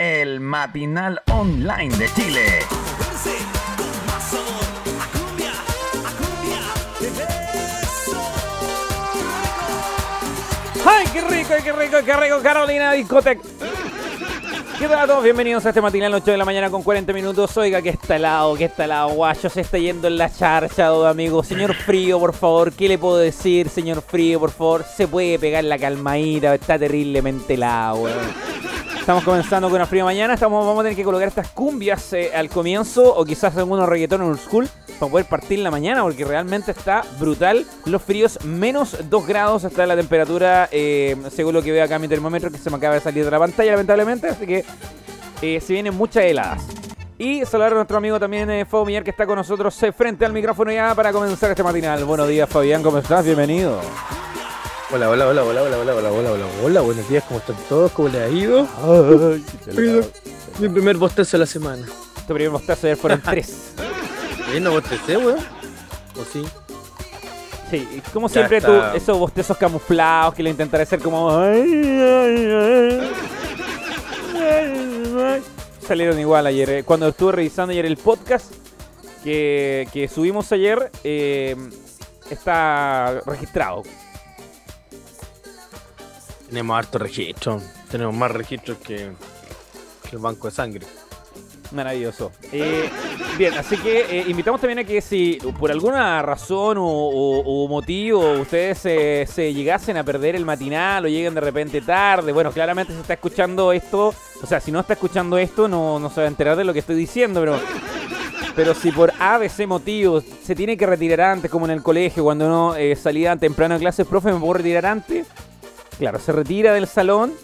el matinal online de Chile. ¡Ay, qué rico, qué rico, qué rico! Carolina Discotec. ¿Qué tal a todos? Bienvenidos a este matinal 8 de la mañana con 40 minutos. Oiga, que está helado, que está helado, guacho. Se está yendo en la charcha, amigo. Señor Frío, por favor, ¿qué le puedo decir, señor Frío, por favor? Se puede pegar la calmadita, está terriblemente helado, weón. Estamos comenzando con una fría mañana. Estamos, vamos a tener que colocar estas cumbias eh, al comienzo o quizás algunos reggaetón en school para poder partir la mañana porque realmente está brutal. Los fríos, menos 2 grados está la temperatura, eh, según lo que veo acá en mi termómetro que se me acaba de salir de la pantalla lamentablemente. Así que eh, se vienen muchas heladas. Y saludar a nuestro amigo también eh, Fabio que está con nosotros frente al micrófono ya para comenzar este matinal. Buenos días Fabián, ¿cómo estás? Bienvenido. Hola, hola, hola, hola, hola, hola, hola, hola, hola, hola, buenos días, ¿cómo están todos? ¿Cómo les ha ido? mi primer bostezo de la semana. Tu primer bostezo ayer fueron tres. ¿Y no bostecé, weón? ¿O sí? Sí, como siempre tú, esos bostezos camuflados que le intentaré hacer como... Salieron igual ayer. Eh. Cuando estuve revisando ayer el podcast que, que subimos ayer, eh, está registrado tenemos harto registro. Tenemos más registros que, el banco de sangre. Maravilloso. Eh, bien, así que eh, invitamos también a que si por alguna razón o, motivo ustedes se llegasen a perder el matinal o lleguen de repente tarde, bueno, claramente se está escuchando esto, o sea, si no está escuchando esto no, no se va a enterar de lo que estoy diciendo, pero, pero si por ABC motivo se tiene que retirar antes, como en el colegio, cuando uno eh, salía temprano a clases, profe, ¿me puedo retirar antes? Claro, se retira del salón,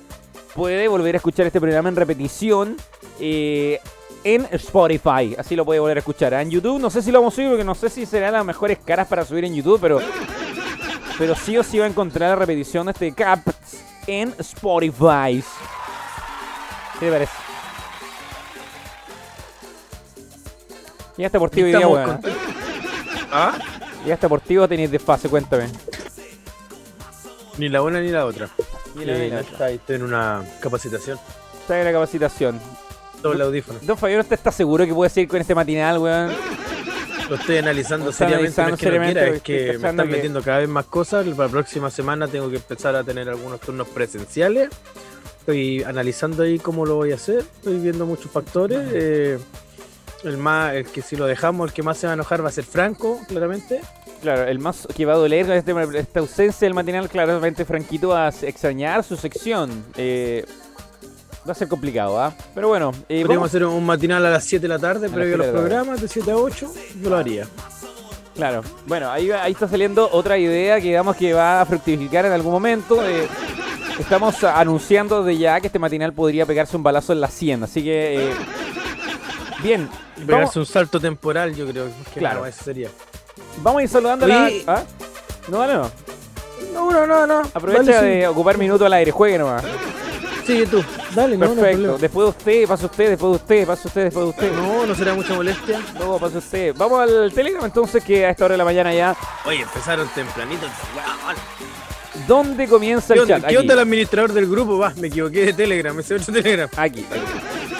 puede volver a escuchar este programa en repetición eh, en Spotify. Así lo puede volver a escuchar. En YouTube no sé si lo vamos a subir porque no sé si serán las mejores caras para subir en YouTube, pero, pero sí o sí va a encontrar la repetición de este cap en Spotify. ¿Qué te parece? Y este deportivo día, weón. ¿Ah? Y este deportivo tenéis desfase, cuéntame. Ni la una ni la otra. Ni la Está, estoy en una capacitación. Está en la capacitación. Doble audífono. Don Fabián, ¿usted está seguro que puede seguir con este matinal, weón? Lo estoy analizando seriamente, no es que seriamente, es que me están metiendo cada vez más cosas. Para la próxima semana tengo que empezar a tener algunos turnos presenciales. Estoy analizando ahí cómo lo voy a hacer. Estoy viendo muchos factores. Eh, el más, el que si lo dejamos, el que más se va a enojar va a ser Franco, claramente. Claro, el más que va a doler este, esta ausencia del matinal, claramente Franquito va a extrañar su sección. Eh, va a ser complicado, ¿ah? Pero bueno. Eh, Podríamos hacer un matinal a las 7 de la tarde, previo a los programas, de 7 a 8. Yo lo haría. Claro. Bueno, ahí, ahí está saliendo otra idea que digamos que va a fructificar en algún momento. Eh, estamos anunciando de ya que este matinal podría pegarse un balazo en la 100. Así que. Eh, bien. Pegarse un salto temporal, yo creo. Que claro. eso sería. Vamos a ir saludando a la. ¿Ah? No, dale no. No, no, no, no. Aprovecha de ocupar minuto al aire, juegue nomás. Sigue tú, dale, Perfecto. No, después de usted, pasa usted, después de usted, pasa usted, después de usted. No, no será mucha molestia. No, pasa usted. Vamos al Telegram entonces, que a esta hora de la mañana ya. Oye, empezaron tempranito. ¿Dónde comienza el chat? ¿Qué onda el administrador del grupo? Va, me equivoqué de Telegram, ese otro Telegram. Aquí. aquí.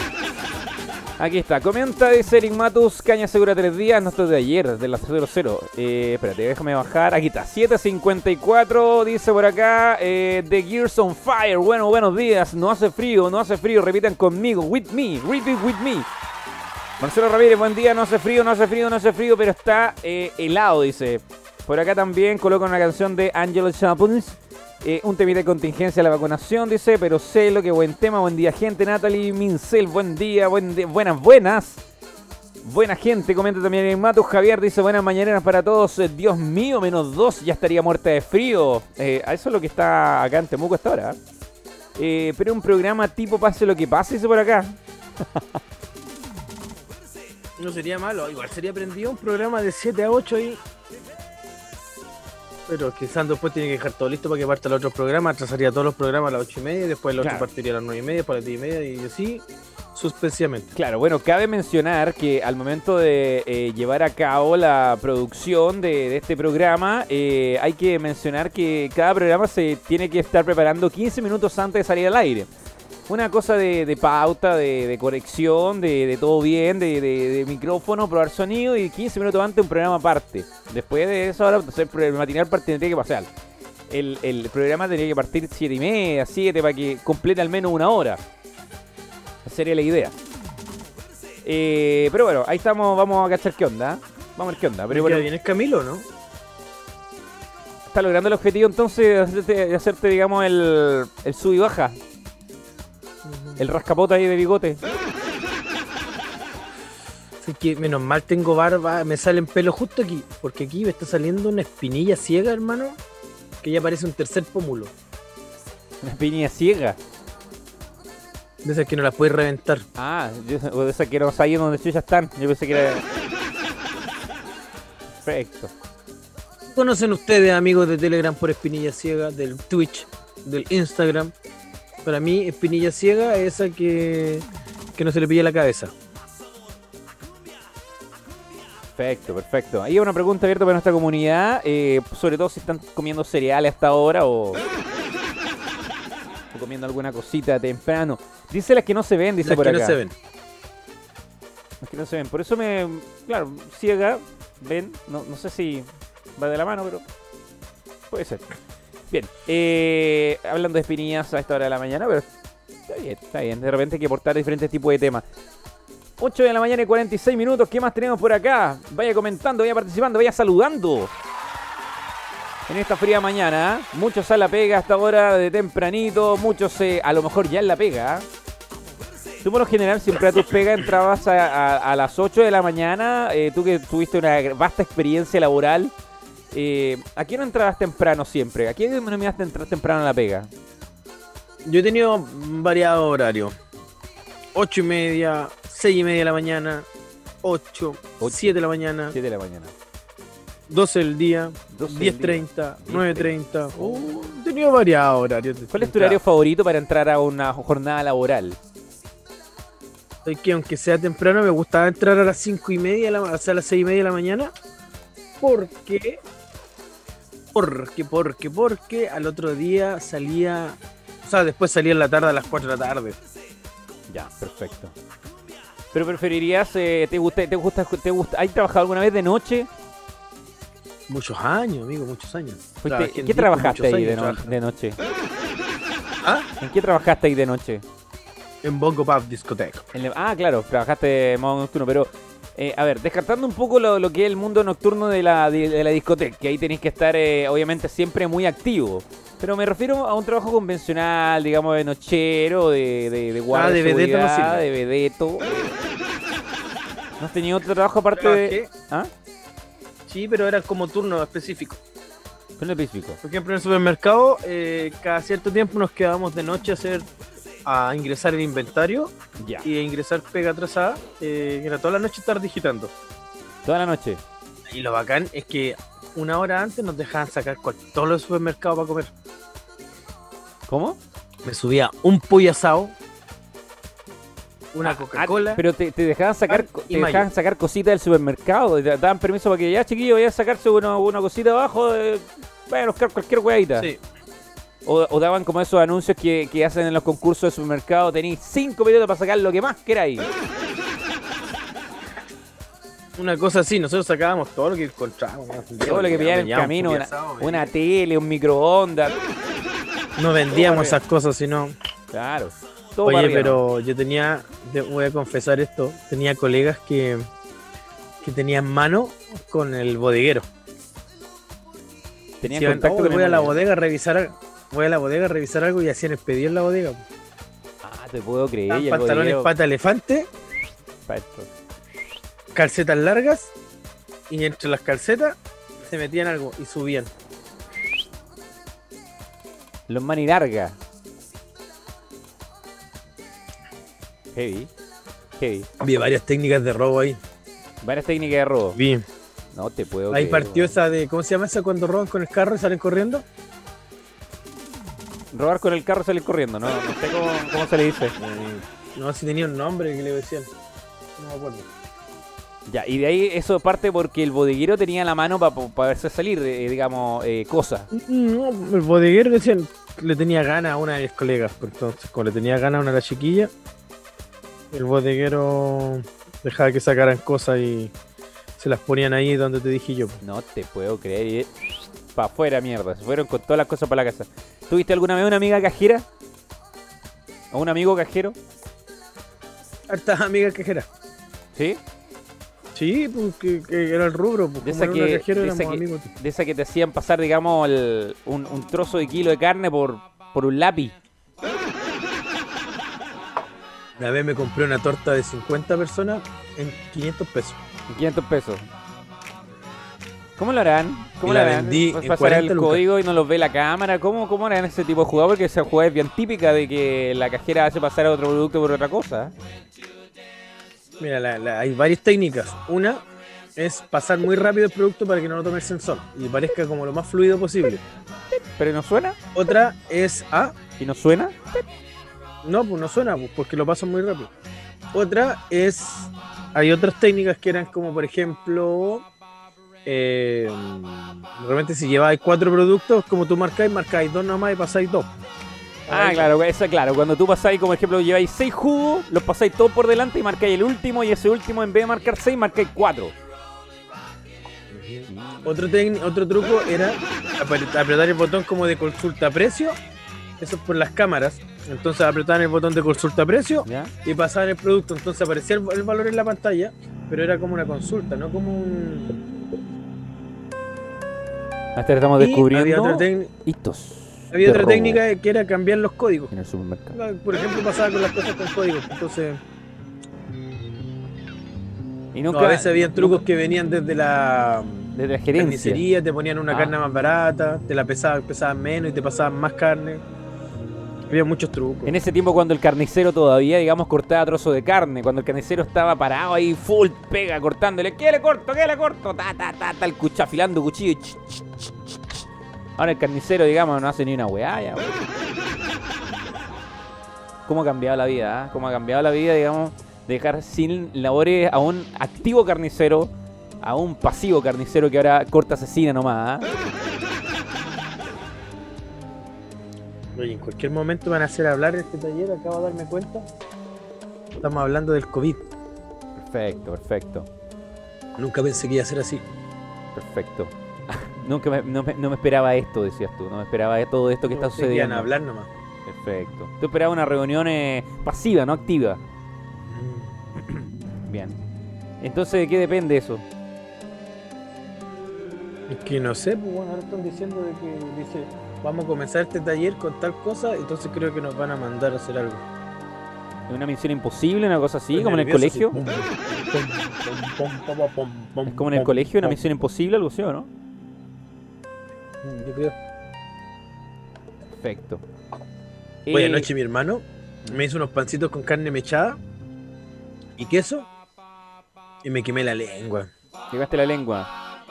Aquí está, comenta de Eric Matus, Caña Segura 3 días, no estoy de ayer, de las 00. Eh, espérate, déjame bajar. Aquí está, 754, dice por acá, eh, The Gears on Fire. Bueno, buenos días, no hace frío, no hace frío, repitan conmigo, with me, repeat with me. Marcelo Ramírez, buen día, no hace frío, no hace frío, no hace frío, pero está eh, helado, dice. Por acá también coloca una canción de Angelo Chapuns. Eh, un temita de contingencia la vacunación, dice, pero sé lo que buen tema, buen día gente, Natalie Mincel, buen día, buen buenas, buenas. Buena gente, comenta también en Matos. Javier dice buenas mañaneras para todos. Eh, Dios mío, menos dos, ya estaría muerta de frío. Eh, eso es lo que está acá en Temuco hasta ahora. pero un programa tipo pase lo que pase, dice por acá. no sería malo, igual sería prendido un programa de 7 a 8 y pero quizás después tiene que dejar todo listo para que parta el otro programa. Atrasaría todos los programas a las ocho y media, después el otro partiría a las nueve y media, para las diez y media y así suspensivamente. Claro, bueno, cabe mencionar que al momento de eh, llevar a cabo la producción de, este programa, eh, hay que mencionar que cada programa se tiene que estar preparando 15 minutos antes de salir al aire. Una cosa de, pauta, de, de corrección, de, todo bien, de, micrófono, probar sonido y 15 minutos antes un programa aparte. Después de eso, ahora el matinal tendría que pasar. El, el programa tendría que partir 7 y media, 7 para que complete al menos una hora. Esa sería la idea. Eh, pero bueno, ahí estamos, vamos a cachar qué onda. Vamos a ver qué onda. Pero bueno, bien es Camilo, ¿no? Está logrando el objetivo entonces de hacerte, digamos, el, el sub y baja. El rascapota ahí de bigote. Así que menos mal tengo barba, me salen pelo justo aquí, porque aquí me está saliendo una espinilla ciega, hermano, que ya parece un tercer pómulo. ¿Una espinilla ciega? De esas que no las puedes reventar. Ah, o de esas que no sabían donde ya están. Yo pensé que era. Perfecto. ¿Conocen ustedes, amigos de Telegram, por espinilla ciega, del Twitch, del Instagram? Para mí, espinilla ciega es esa que, no se le pilla la cabeza. Perfecto, perfecto. Ahí hay una pregunta abierta para nuestra comunidad, eh, sobre todo si están comiendo cereales hasta ahora o, o comiendo alguna cosita temprano. Dice las que no se ven, dice las por que no se ven. Las que no se ven. Por eso me. Claro, ciega, ven. No, no sé si va de la mano, pero. Puede ser. Bien, eh, hablando de espinillas a esta hora de la mañana, pero está bien, está bien. De repente hay que aportar diferentes tipos de temas. 8 de la mañana y 46 minutos. ¿Qué más tenemos por acá? Vaya comentando, vaya participando, vaya saludando. En esta fría mañana, muchos a la pega hasta ahora de tempranito, muchos eh, a lo mejor ya en la pega. Tú por lo general siempre a tus pega entrabas a, las 8 de la mañana, eh, tú que tuviste una vasta experiencia laboral, eh, ¿A quién no entrabas temprano siempre? ¿A quién denominaste entrar temprano en la pega? Yo he tenido variado horario. 8 y media, 6 y media de la mañana, 8, 7 de la mañana. 7 de la mañana. 12 del día, 10.30, 9.30. Uh, he tenido variado horario. ¿Cuál es tu horario favorito para entrar a una jornada laboral? Es que aunque sea temprano, me gustaba entrar a las 5 y media, o sea, a las 6 y media de la mañana. Porque porque, porque, porque al otro día salía. O sea, después salía en la tarde a las 4 de la tarde. Ya, perfecto. Pero preferirías, eh, ¿te, gusta, te, gusta, te gusta, ¿Has trabajado alguna vez de noche? Muchos años, amigo, muchos años. ¿En qué trabajaste ahí de, noche? ¿Ah? ¿En qué trabajaste ahí de noche? En Bongo Pub Discoteca. ah, claro, trabajaste en modo nocturno, pero eh, a ver, descartando un poco lo, que es el mundo nocturno de la, de, la discoteca, que ahí tenéis que estar eh, obviamente siempre muy activo. Pero me refiero a un trabajo convencional, digamos, de nochero, de, de, de guardia ah, de, vedeto no de vedeto. ¿No has tenido otro trabajo aparte de...? ¿Ah? Sí, pero era como turno específico. Turno específico. Por ejemplo, en el supermercado, eh, cada cierto tiempo nos quedábamos de noche a hacer a ingresar el inventario y a ingresar pega atrasada. Eh, era toda la noche estar digitando. Toda la noche. Y lo bacán es que una hora antes nos dejaban sacar todos los supermercados para comer. ¿Cómo? Me subía un pollo asado, una ah, Coca-Cola. pero te, dejaban sacar te dejaban sacar cositas del supermercado. Te daban permiso para que ya chiquillo vaya a sacarse una, una cosita abajo. De, vaya a buscar cualquier hueadita. Sí. O, daban como esos anuncios que, hacen en los concursos de supermercado. Tenéis cinco minutos para sacar lo que más queráis. Una cosa así, nosotros sacábamos todo lo que encontrábamos. Todo lo que pillábamos en el camino, una, tele, un microondas. No vendíamos esas cosas, sino. Claro. Oye, pero yo tenía, voy a confesar esto, tenía colegas que, que tenían mano con el bodeguero. Tenían contacto oh, voy a la bodega a revisar voy a la bodega a revisar algo y hacían el en la bodega. Ah, te puedo creer. pantalones pata elefante. Calcetas largas. Y entre las calcetas se metían algo y subían. Los mani larga. Heavy. Heavy. Había varias técnicas de robo ahí. Varias técnicas de robo. Bien. No te puedo Ahí partió esa de. ¿Cómo se llama esa cuando roban con el carro y salen corriendo? Robar con el carro y salir corriendo, ¿no? No sé cómo, se le dice. no, si tenía un nombre que le decían. No me acuerdo. Ya, y de ahí eso parte porque el bodeguero tenía la mano para verse salir, eh, digamos, eh, cosas. No, el bodeguero decían, le tenía ganas a una de mis colegas. Pues, entonces, como le tenía ganas a una de las chiquillas, el bodeguero dejaba que sacaran cosas y se las ponían ahí donde te dije yo. No te puedo creer. Para afuera, mierda. Se fueron con todas las cosas para la casa. ¿Tuviste alguna vez una amiga cajera? ¿O un amigo cajero? Hartas amigas cajeras. ¿Sí? Sí, pues que, era el rubro. Pues, de, esa que, de, esa que, te hacían pasar, digamos, un, trozo de kilo de carne por, por un lápiz. Una vez me compré una torta de 50 personas en 500 pesos. 500 pesos. ¿Cómo lo harán? ¿Cómo lo harán? Vendí pasar el código y no los ve la cámara? ¿Cómo, ¿Cómo harán ese tipo de jugada? Porque esa jugada es bien típica de que la cajera hace pasar a otro producto por otra cosa. Mira, hay varias técnicas. Una es pasar muy rápido el producto para que no lo tome el sensor y parezca como lo más fluido posible. ¿Pero no suena? Otra es A. ¿Y no suena? No, pues no suena, pues, porque lo pasan muy rápido. Otra es. Hay otras técnicas que eran como, por ejemplo. Eh, realmente si lleváis cuatro productos, como tú marcáis, marcáis dos nomás y pasáis dos. Ah, claro, eso claro. Cuando tú pasáis, como ejemplo, lleváis seis jugos, los pasáis todos por delante y marcáis el último, y ese último, en vez de marcar seis, marcáis cuatro. Otro, otro truco era apretar el botón como de consulta precio. Eso es por las cámaras. Entonces apretaban el botón de consulta precio y pasaban el producto. Entonces aparecía el, valor en la pantalla, pero era como una consulta, no como un. Hasta estamos descubriendo había hitos. Había otra técnica que era cambiar los códigos. En el supermercado. Por ejemplo, pasaba con las cosas con códigos. Entonces. Y nunca, a veces había trucos que venían desde la, desde la gerencia. te ponían una ah. carne más barata, te la pesaban, pesaban menos y te pasaban más carne. Había muchos trucos. En ese tiempo cuando el carnicero todavía, digamos, cortaba trozo de carne, cuando el carnicero estaba parado ahí full pega cortándole, ¿qué le corto? ¿Qué le corto? Ta ta ta ta el cuchillo afilando cuchillo. Ahora el carnicero, digamos, no hace ni una weá ya, ¿Cómo ha cambiado la vida? Ah? ¿Cómo ha cambiado la vida, digamos, dejar sin labores a un activo carnicero, a un pasivo carnicero que ahora corta asesina nomás? ¿ah? Oye, en cualquier momento van a hacer hablar este taller, acabo de darme cuenta. Estamos hablando del COVID. Perfecto, perfecto. Nunca pensé que iba a ser así. Perfecto. Nunca me, no, me, esperaba esto, decías tú. No me esperaba todo esto que está sucediendo. hablar nomás. Perfecto. Tú esperabas una reunión eh, pasiva, no activa. Mm. Bien. Entonces, ¿de qué depende eso? Es que no sé, pues bueno, ahora están diciendo de que dice, vamos a comenzar este taller con tal cosa, entonces creo que nos van a mandar a hacer algo. ¿Una misión imposible, una cosa así, como en el colegio? ¿Es como en el colegio, una misión imposible, algo así, ¿o no? Yo creo. Perfecto. Hoy eh, anoche mi hermano me hizo unos pancitos con carne mechada y queso y me quemé la lengua. Quemaste la lengua.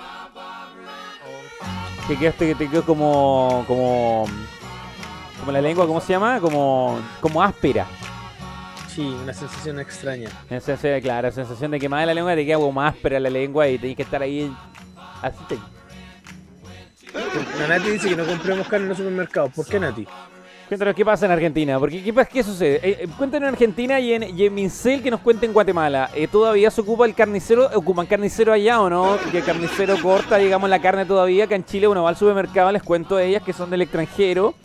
Te quedaste que te quedó como como como la lengua, ¿cómo se llama? Como como áspera. Sí, una sensación extraña. claro, la sensación de quemar la lengua te queda como áspera la lengua y tenés que estar ahí así te, Nati dice que no compremos carne en los supermercados. ¿Por qué, Nati? Cuéntanos qué pasa en Argentina. Porque, ¿qué, qué sucede? Eh, eh, cuéntanos en Argentina y en, y Mincel que nos cuente en Guatemala. Eh, ¿Todavía se ocupa el carnicero? ¿Ocupan carnicero allá o no? Que el carnicero corta, digamos, la carne todavía. Que en Chile uno va al supermercado, les cuento a ellas que son del extranjero.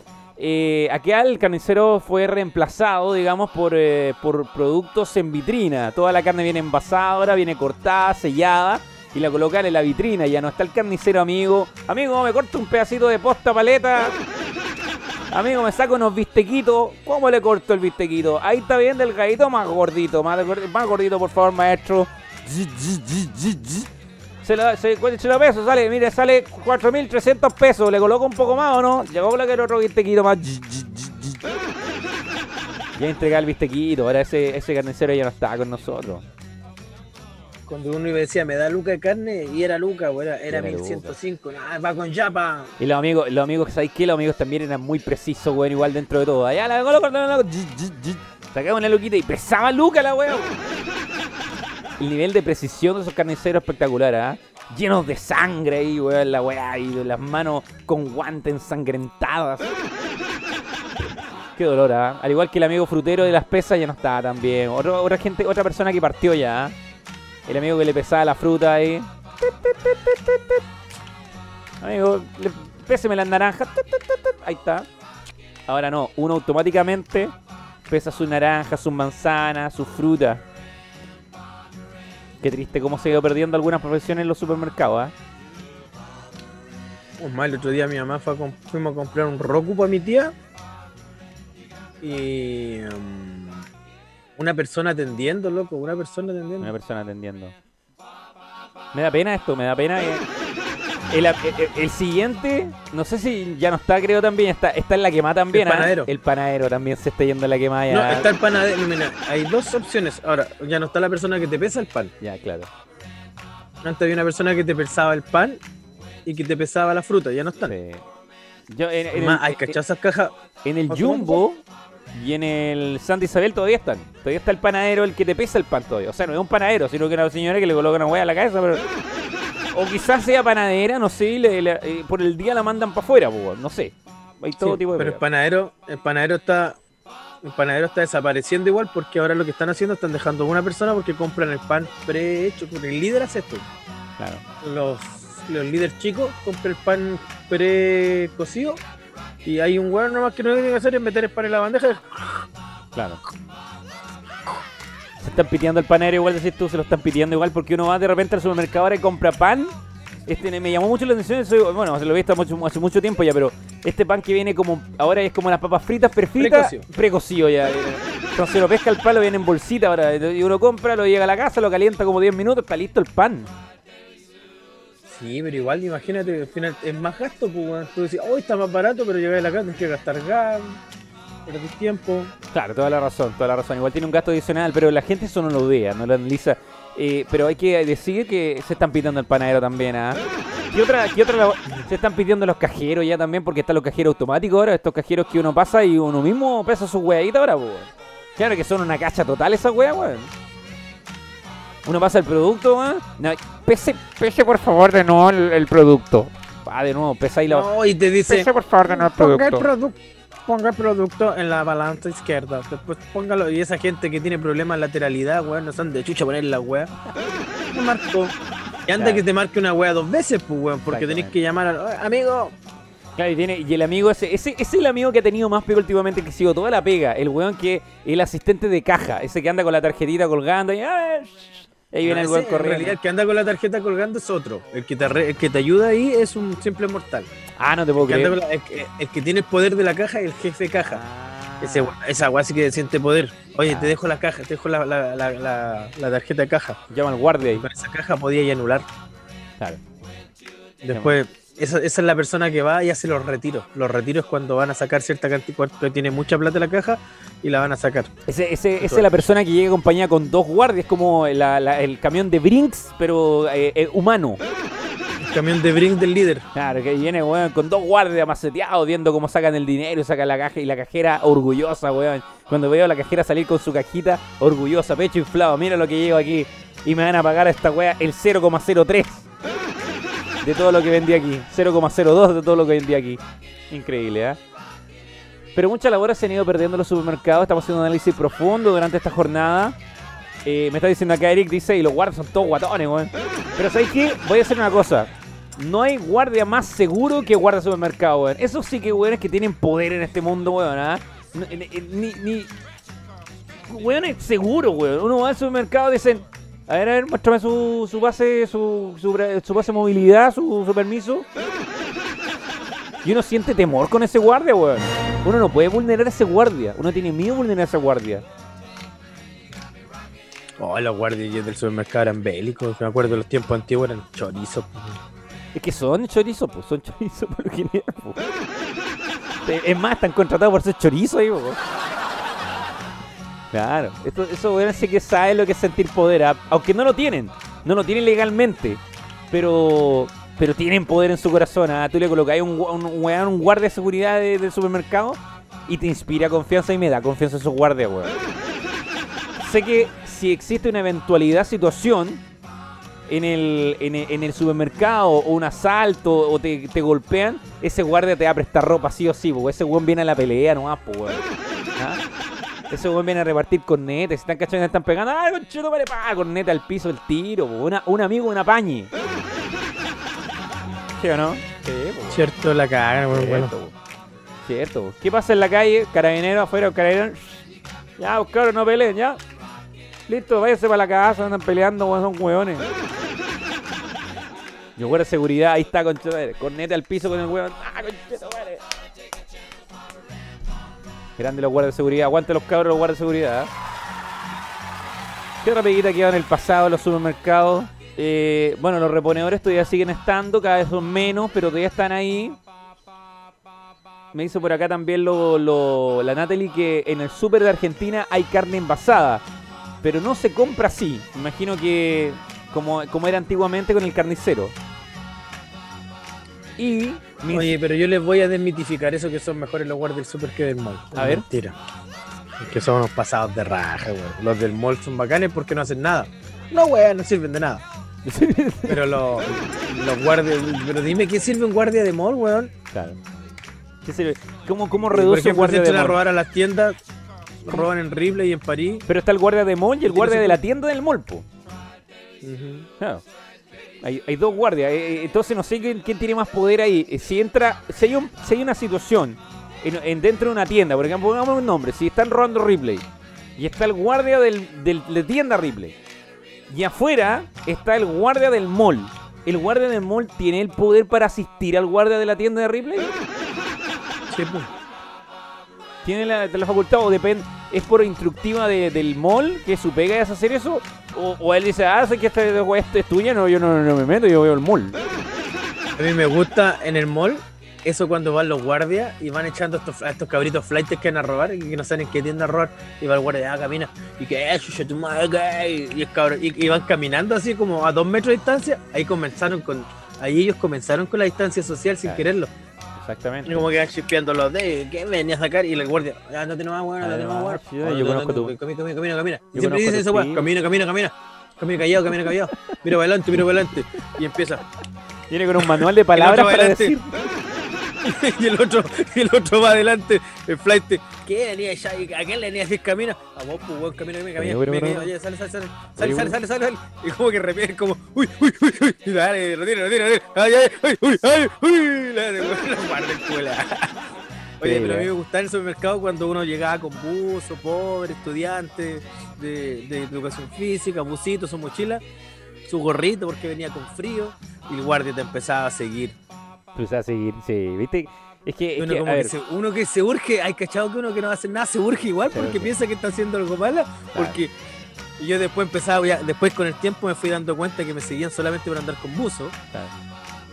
Eh, acá el carnicero fue reemplazado, digamos, por, por productos en vitrina. Toda la carne viene envasada, ahora viene cortada, sellada y la colocan en la vitrina. Ya no está el carnicero, amigo. Amigo, me corto un pedacito de posta paleta. Amigo, me saco unos bistequitos. ¿Cómo le corto el bistequito? Ahí está bien delgadito, más gordito. Más, más gordito, por favor, maestro. Se lo, se, se lo peso, sale, mire, sale 4.300 pesos. Le coloco un poco más o no. Llegó la que otro bistequito más. Ya entrega el bistequito. Ahora ese, ese carnicero ya no está con nosotros cuando uno iba decía, me da luca de carne, y era luca, era, era, 1105, va con yapa. Y los amigos, los amigos, ¿sabéis qué? Los amigos también eran muy precisos, weón, igual dentro de todo. Allá la coloco, sacaba una luquita y pesaba luca la weón. El nivel de precisión de esos carniceros espectacular, ¿ah? Llenos de sangre ahí, weón, la weá, y las manos con guantes ensangrentadas. Qué dolor, ¿ah? Al igual que el amigo frutero de las pesas ya no está tan bien. otra gente, otra persona que partió ya. ¿ah? El amigo que le pesaba la fruta ahí. Amigo, péseme las naranjas. Ahí está. Ahora no, uno automáticamente pesa sus naranjas, sus manzanas, sus frutas. Qué triste cómo se ha ido perdiendo algunas profesiones en los supermercados, ¿ah? ¿eh? el otro día mi mamá fue fuimos a comprar un Roku para mi tía. Y. Um, una persona atendiendo, loco, una persona atendiendo. Una persona atendiendo. Me da pena esto, me da pena. El, siguiente, no sé si ya no está, creo también, está, está en la quemada también. El ¿ah? panadero. El panadero también se está yendo en la quemada. Ya. No, está el panadero. Mira, hay dos opciones. Ahora, ya no está la persona que te pesa el pan. Ya, claro. Antes había una persona que te pesaba el pan y que te pesaba la fruta, ya no están. Sí. Yo, en, hay cachazas cajas. En el Jumbo y en el Santa Isabel todavía están. Todavía está el panadero el que te pesa el pan todavía. O sea, no es un panadero, sino que es una señora que le coloca una hueá a la cabeza, pero o quizás sea panadera, no sé, eh, por el día la mandan para afuera, no sé. Hay todo tipo de Pero el panadero, el panadero está el panadero está desapareciendo igual porque ahora lo que están haciendo están dejando a una persona porque compran el pan prehecho. El líder hace esto. Claro. Los, los líderes chicos compran el pan pre-cocido y hay un hueón nomás que no tiene que hacer es meter el pan en la bandeja. Claro. Se están piteando el panero, igual decís tú, se lo están piteando igual porque uno va de repente al supermercado ahora y compra pan. Este me llamó mucho la atención, bueno, se lo he visto hace mucho tiempo ya, pero este pan que viene como, ahora es como las papas fritas perfritas, precocido, ya. Entonces lo pesca el pan, lo viene en bolsita ahora, y uno compra, lo llega a la casa, lo calienta como 10 minutos, está listo el pan. Sí, pero igual imagínate, al final es más gasto, pues, tú decís, oh, está más barato, pero llegar a la casa tienes que gastar gas perdís tiempo. Claro, toda la razón, toda la razón. Igual tiene un gasto adicional, pero la gente eso no lo vea, no lo analiza. Eh, pero hay que decir que se están pidiendo el panadero también, ¿ah? ¿Qué otra, qué otra se están pidiendo los cajeros ya también? Porque están los cajeros automáticos ahora, estos cajeros que uno pasa y uno mismo pesa su weadita ahora, weón. Claro que son una cacha total esa wea, weón. Uno pasa el producto, weón. No, pese, pese por favor de nuevo el, producto. Va de nuevo, pesa y la. No, y te dice. Pese por favor de nuevo el producto. el ponga el producto en la balanza izquierda. Después póngalo. Y esa gente que tiene problemas de lateralidad, weón, no son de chucha poner la weá. No marco. Y anda que te marque una weá dos veces, pues, weón, porque tenés que llamar al amigo. Claro, y, tiene, y el amigo ese, ese, es el amigo que ha tenido más pega últimamente que sigo toda la pega. El weón que el asistente de caja, ese que anda con la tarjetita colgando y. Ahí viene el weón corriendo. En realidad, el que anda con la tarjeta colgando es otro. El que te, el que te ayuda ahí es un simple mortal. Ah, no te puedo creer. el, que, tiene el poder de la caja es el jefe de caja. Ah. esa agua sí que siente poder. Oye, te ah. dejo la caja, te dejo la, la, la, la, tarjeta de caja. Llama al guardia ahí. Con esa caja podía anular. Claro. Después, esa, esa, es la persona que va y hace los retiros. Los retiros es cuando van a sacar cierta cantidad, tiene mucha plata en la caja y la van a sacar. Ese, ese, esa es la persona que llega acompañada con dos guardias, como el camión de Brinks, pero eh, eh, humano camión de brink del líder. Claro, que viene, weón, con dos guardias maceteados viendo cómo sacan el dinero y sacan la caja y la cajera orgullosa, weón. Cuando veo a la cajera salir con su cajita, orgullosa, pecho inflado, mira lo que llevo aquí. Y me van a pagar a esta weá el 0,03 de todo lo que vendí aquí. 0,02 de todo lo que vendí aquí. Increíble, ¿eh? Pero muchas labores se han ido perdiendo en los supermercados. Estamos haciendo un análisis profundo durante esta jornada. Eh, me está diciendo acá Eric, dice, y los guardias son todos guatones, weón. Pero ¿sabes qué? Voy a hacer una cosa. No hay guardia más seguro que guardia supermercado, weón. Eso sí que, weón, es que tienen poder en este mundo, weón, ¿ah? Ni, ni, Weón es seguro, weón. Uno va al supermercado y dicen, a ver, a ver, muéstrame su, su base, su, su, base de movilidad, su, su permiso. Y uno siente temor con ese guardia, weón. Uno no puede vulnerar a ese guardia. Uno tiene miedo de vulnerar a ese guardia. Oh, los guardias del supermercado eran bélicos. Me acuerdo de los tiempos antiguos eran chorizos. Es que son chorizos, pues, son chorizos por lo general, Es más, están contratados por ser chorizos ahí. Claro, esto, eso bueno, sí que sabe lo que es sentir poder, ¿ah? aunque no lo tienen, no lo tienen legalmente, pero pero tienen poder en su corazón. ¿ah? Tú le colocas un, un, un, guardia de seguridad del supermercado y te inspira confianza y me da confianza en esos guardias, weón. sé que si existe una eventualidad, situación en el, en el, supermercado o un asalto o te, golpean, ese guardia te va a prestar ropa sí o sí, porque ese weón viene a la pelea nomás, pues, Ese weón viene a repartir cornetas. Si están cachando, están pegando. ¡Ay, conchito, vale! ¡Pa! Corneta al piso, el tiro. Una, un amigo, una pañi. ¿Sí o no? Sí, Cierto, la caga, bueno, bueno. Cierto. ¿Qué pasa en la calle? Carabinero afuera, carabinero. Ya, buscaron, no peleen, ya. Listo, váyase para la casa, andan peleando, weón, son hueones. Yo guarda seguridad, ahí está, conchito, corneta al piso con el hueón. ¡Ah, conchito, vale! Grande los guardias de seguridad. Aguante los cabros los guardias de seguridad. ¿Qué otra peguita queda en el pasado en los supermercados? Eh, bueno, los reponedores todavía siguen estando, cada vez son menos, pero todavía están ahí. Me hizo por acá también lo, la Natalie que en el super de Argentina hay carne envasada, pero no se compra así. Imagino que como, como era antiguamente con el carnicero. Y Oye, pero yo les voy a desmitificar eso que son mejores los guardias del super que del mall. A ver. Mentira. que son unos pasados de raja, weón. Los del mall son bacanes porque no hacen nada. No, weón, no sirven de nada. pero los, los guardias. Pero dime, ¿qué sirve un guardia de mall, weón? Claro. ¿Qué sirve? ¿Cómo, cómo reduce un guardia de mall? a robar a las tiendas, roban en Ripley y en París. Pero está el guardia de mall y el guardia de la tienda del mall, po. Claro. Hay, dos guardias. Eh, eh, entonces no sé quién, tiene más poder ahí. Eh, si entra, si hay, un, si hay una situación en, dentro de una tienda, por ejemplo, pongamos un nombre, si están robando Ripley y está el guardia del, del, de tienda Ripley y afuera está el guardia del mall. ¿El guardia del mall tiene el poder para asistir al guardia de la tienda de Ripley? Sí, pues tiene la, la facultad o depende es por instructiva del mall que su pega es hacer eso o, él dice ah sé que esta este es tuya no yo no, me meto yo veo el mall a mí me gusta en el mall eso cuando van los guardias y van echando estos, estos cabritos flights que van a robar y que no saben en qué tienda a robar. Y va el guardia ah camina y que es tu madre y, es cabrón, y, y van caminando así como a dos metros de distancia. Ahí comenzaron con ahí ellos comenzaron con la distancia social sin quererlo Exactamente. Y como que van chispeando los de ¿qué venía a sacar? Y el guardia, ya no tenemos más bueno, no tenemos más bueno. Yo conozco tu. Camina, camina, camina, camina. Siempre dice eso, weón. Camina, camina, camina. Camina callado, camina callado. Mira para adelante, mira para adelante. Y empieza. Viene con un manual de palabras para decir. y el otro, el otro va adelante, el flight, ¿qué venía ya? ¿A quién le venía a decir camina? A vos, pues, weón, camina, camina, camina. Oye, sale, sale, sale, sale, sale, sale, sale, Y como que repite, como, uy, uy, uy, uy, y dale, retira, retira, retira, ay, ay, ay, uy, ay, uy, la guarda escuela. Oye, pero a mí me gustaba en el supermercado cuando uno llegaba con buzo, pobre, estudiante de, de educación física, busito, su mochila, su gorrito porque venía con frío y el guardia te empezaba a seguir pues a seguir, sí, ¿viste? Es que, uno, que se, urge, hay cachado que uno que no hace nada se urge igual porque piensa que está haciendo algo malo. Porque yo después empezaba, después con el tiempo me fui dando cuenta que me seguían solamente por andar con buzo.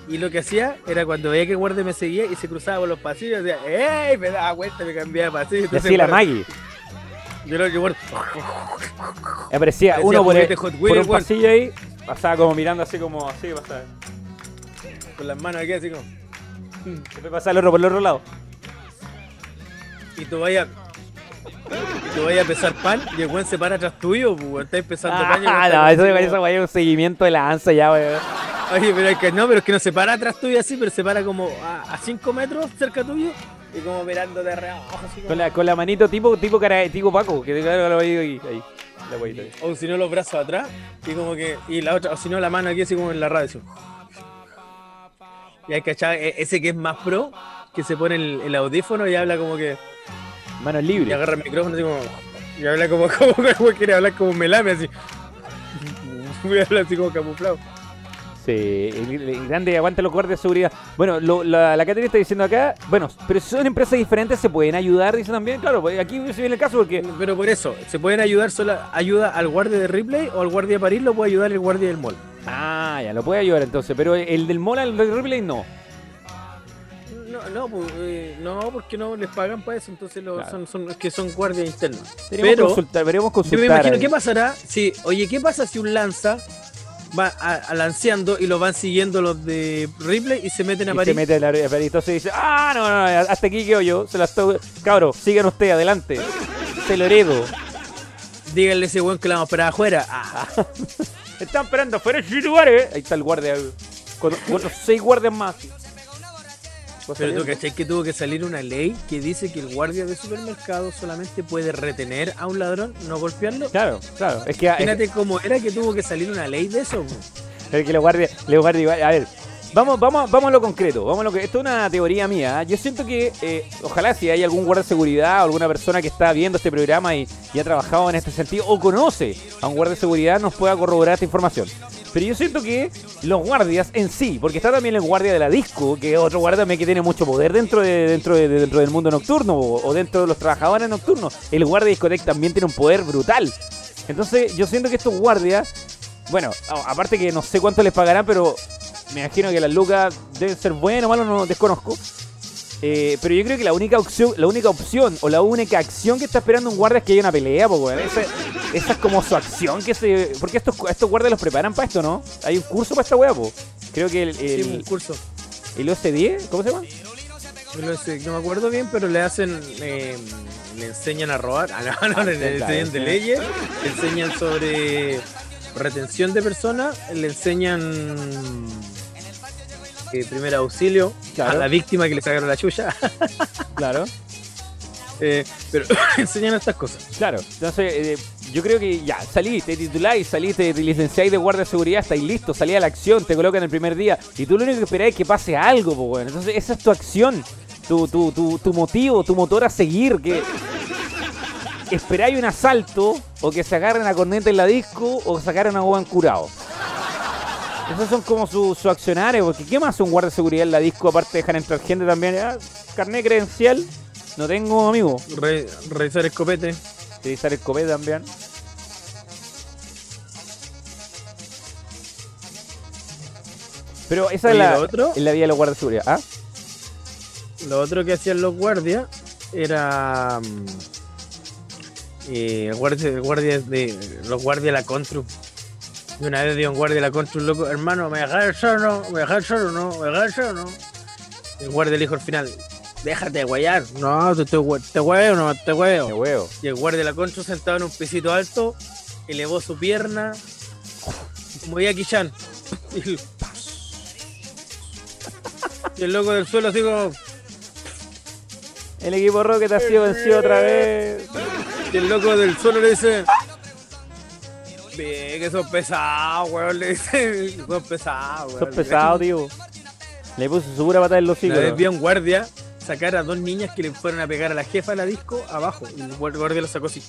Y lo que hacía era cuando veía que el guardia me seguía y se cruzaba por los pasillos, decía, ¡ey! Me daba vuelta, me cambiaba de pasillo. Así la Maggie. Yo lo que guardia. Aparecía uno por, por un pasillo ahí, pasaba como mirando así como así, pasaba con las manos aquí así como. Después pasa el otro por el otro lado. Y tú vayas. Y tú vayas a pesar pan y el buen se para atrás tuyo, pues estás pesando pan. Ah, no, eso me parece un seguimiento de la ansa ya, weón. Oye, pero es que no, pero es que no se para atrás tuyo así, pero se para como a 5 metros cerca tuyo y como mirando de reojo. Con, la, con la manito tipo, tipo, cara, tipo Paco, que te claro lo ahí, ahí. ahí. O si no los brazos atrás y como que. Y la otra, o si no la mano aquí así como en la radio. Y hay cachado, e-, ese que es más pro, que se pone el, audífono y habla como que. Manos libres. Y agarra el micrófono así como. Y habla como, como, como quiere hablar como un melame así. Voy a hablar así como camuflado. Sí, el, grande aguanta los guardias de seguridad. Bueno, lo, la, la Caterina está diciendo acá, bueno, pero si son empresas diferentes se pueden ayudar, dice también, claro, pues aquí se viene el caso porque... Pero por eso, ¿se pueden ayudar solo ayuda al guardia de Ripley o al guardia de París lo puede ayudar el guardia del mall? Ah, ya, lo puede ayudar entonces, pero el del Mola, el de Ripley, no. No, no, pues, eh, no, porque no les pagan para eso, entonces son, son, que son guardias internos. pero consultar, veremos consultar. Yo me imagino, ¿qué pasará? Si, oye, ¿qué pasa si un lanza va a, lanceando y lo van siguiendo los de Ripley y se meten a París? Se mete a París, entonces dice, ah, no, no, hasta aquí quedo yo, se las estoy... Cabro, sigan ustedes, adelante. Se lo heredo. Díganle a ese weón que la vamos a esperar afuera. Están esperando afuera de lugares. Ahí está el guardia. Con otros seis guardias más. Pero tú cachai que tuvo que salir una ley que dice que el guardia de supermercado solamente puede retener a un ladrón, no golpearlo. Claro, claro. Es que, Imagínate cómo era que tuvo que salir una ley de eso. Es que los guardias, los guardias, a ver, Vamos, vamos, vamos a lo concreto. Vamos a lo que, esto es una teoría mía. Yo siento que, eh, ojalá si hay algún guardia de seguridad o alguna persona que está viendo este programa y, y, ha trabajado en este sentido o conoce a un guardia de seguridad, nos pueda corroborar esta información. Pero yo siento que los guardias en sí, porque está también el guardia de la disco, que es otro guardia que tiene mucho poder dentro de, dentro de, dentro del mundo nocturno o, dentro de los trabajadores nocturnos. El guardia de discoteca también tiene un poder brutal. Entonces yo siento que estos guardias, bueno, aparte que no sé cuánto les pagarán, pero me imagino que las lucas deben ser buenas o malas, no desconozco. Eh, pero yo creo que la única opción, la única opción o la única acción que está esperando un guardia es que haya una pelea, pues, esa, es como su acción que se. Porque estos, estos guardias los preparan para esto, ¿no? Hay un curso para esta weá, pues. Creo que el. el sí, un curso. ¿El OC10? ¿Cómo se llama? No me acuerdo bien, pero le hacen. Eh, le enseñan a robar. Ah, no, no, le enseñan de leyes. Le enseñan sobre retención de personas. Le enseñan eh, primer auxilio a la víctima que le sacaron la chucha. claro. Eh, pero enseñan estas cosas. Claro, entonces eh, yo creo que ya, saliste, tituláis, saliste, te licenciáis de guardia de seguridad, estáis listo, salí a la acción, te colocan el primer día y tú lo único que esperáis es que pase algo, pues bueno. Entonces esa es tu acción, tu, tu, tu, tu motivo, tu motor a seguir, que esperáis un asalto o que se agarren a corneta en la disco o sacaran a Juan curado. Esos son como sus su accionarios, porque ¿qué más hace un guardia de seguridad en la disco aparte de dejar entrar gente también? Ah, carnet credencial, no tengo amigo. Re, revisar escopete. Revisar escopete también. Pero esa es la, otro, la vía de los guardias de seguridad. ¿Ah? Lo otro que hacían los guardias era. Mm, eh, guardia, guardia de, los guardias de la Contru. Y una vez dio un guardia la contra un loco, hermano, ¿me dejas solo no? ¿Me dejas solo no? ¿Me dejas solo no? El guardia le dijo al final, déjate guayar. No, te, te, te huevo, no, te huevo. Te huevo. Y el guardia de la contra sentado en un pisito alto, elevó su pierna, como Jackie Chan. Y el loco del suelo así como... El equipo Rocket ha sido vencido otra vez. Y el loco del suelo le dice... Bien, que son pesados, weón. Le dice, son pesados, weón. Son pesados, tío. Le puso su pura patada en los hijos. Vi a un guardia sacar a dos niñas que le fueron a pegar a la jefa de la disco abajo. Y el guardia lo sacó así.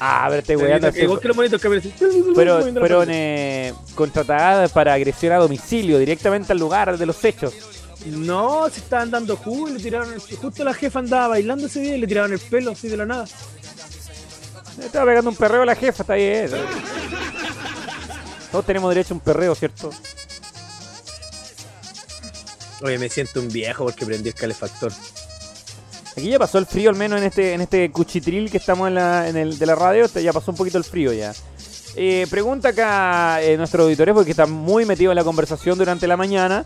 Ah, a ver, te weón. Igual que los monitos que. Pero fueron eh, contratadas para agresión a domicilio, directamente al lugar de los hechos. No, se estaban dando jugo y le tiraron. El... Justo la jefa andaba bailando ese día y le tiraron el pelo así de la nada. Le estaba pegando un perreo a la jefa, está bien. Todos tenemos derecho a un perreo, ¿cierto? Oye, me siento un viejo porque prendí el calefactor. Aquí ya pasó el frío, al menos en este en este cuchitril que estamos en, la, en el de la radio, este ya pasó un poquito el frío ya. Eh, pregunta acá eh, nuestro auditorio, porque está muy metido en la conversación durante la mañana.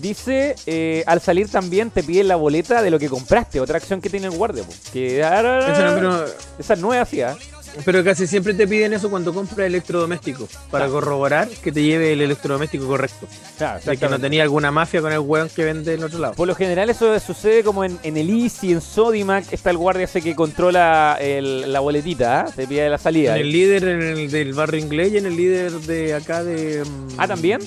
Dice, eh, al salir también te piden la boleta de lo que compraste, otra acción que tiene el guardia. Que, esa no es así, ¿ah? Pero casi siempre te piden eso cuando compras electrodoméstico, para corroborar que te lleve el electrodoméstico correcto. Claro, que no tenía alguna mafia con el weón que vende en otro lado. Por lo general eso sucede como en, el Easy, en Sodimac, está el guardia ese que controla la boletita, ¿ah? te pide la salida. En el líder en el del barrio inglés y en el líder de acá de... Mm, ah, ¿también?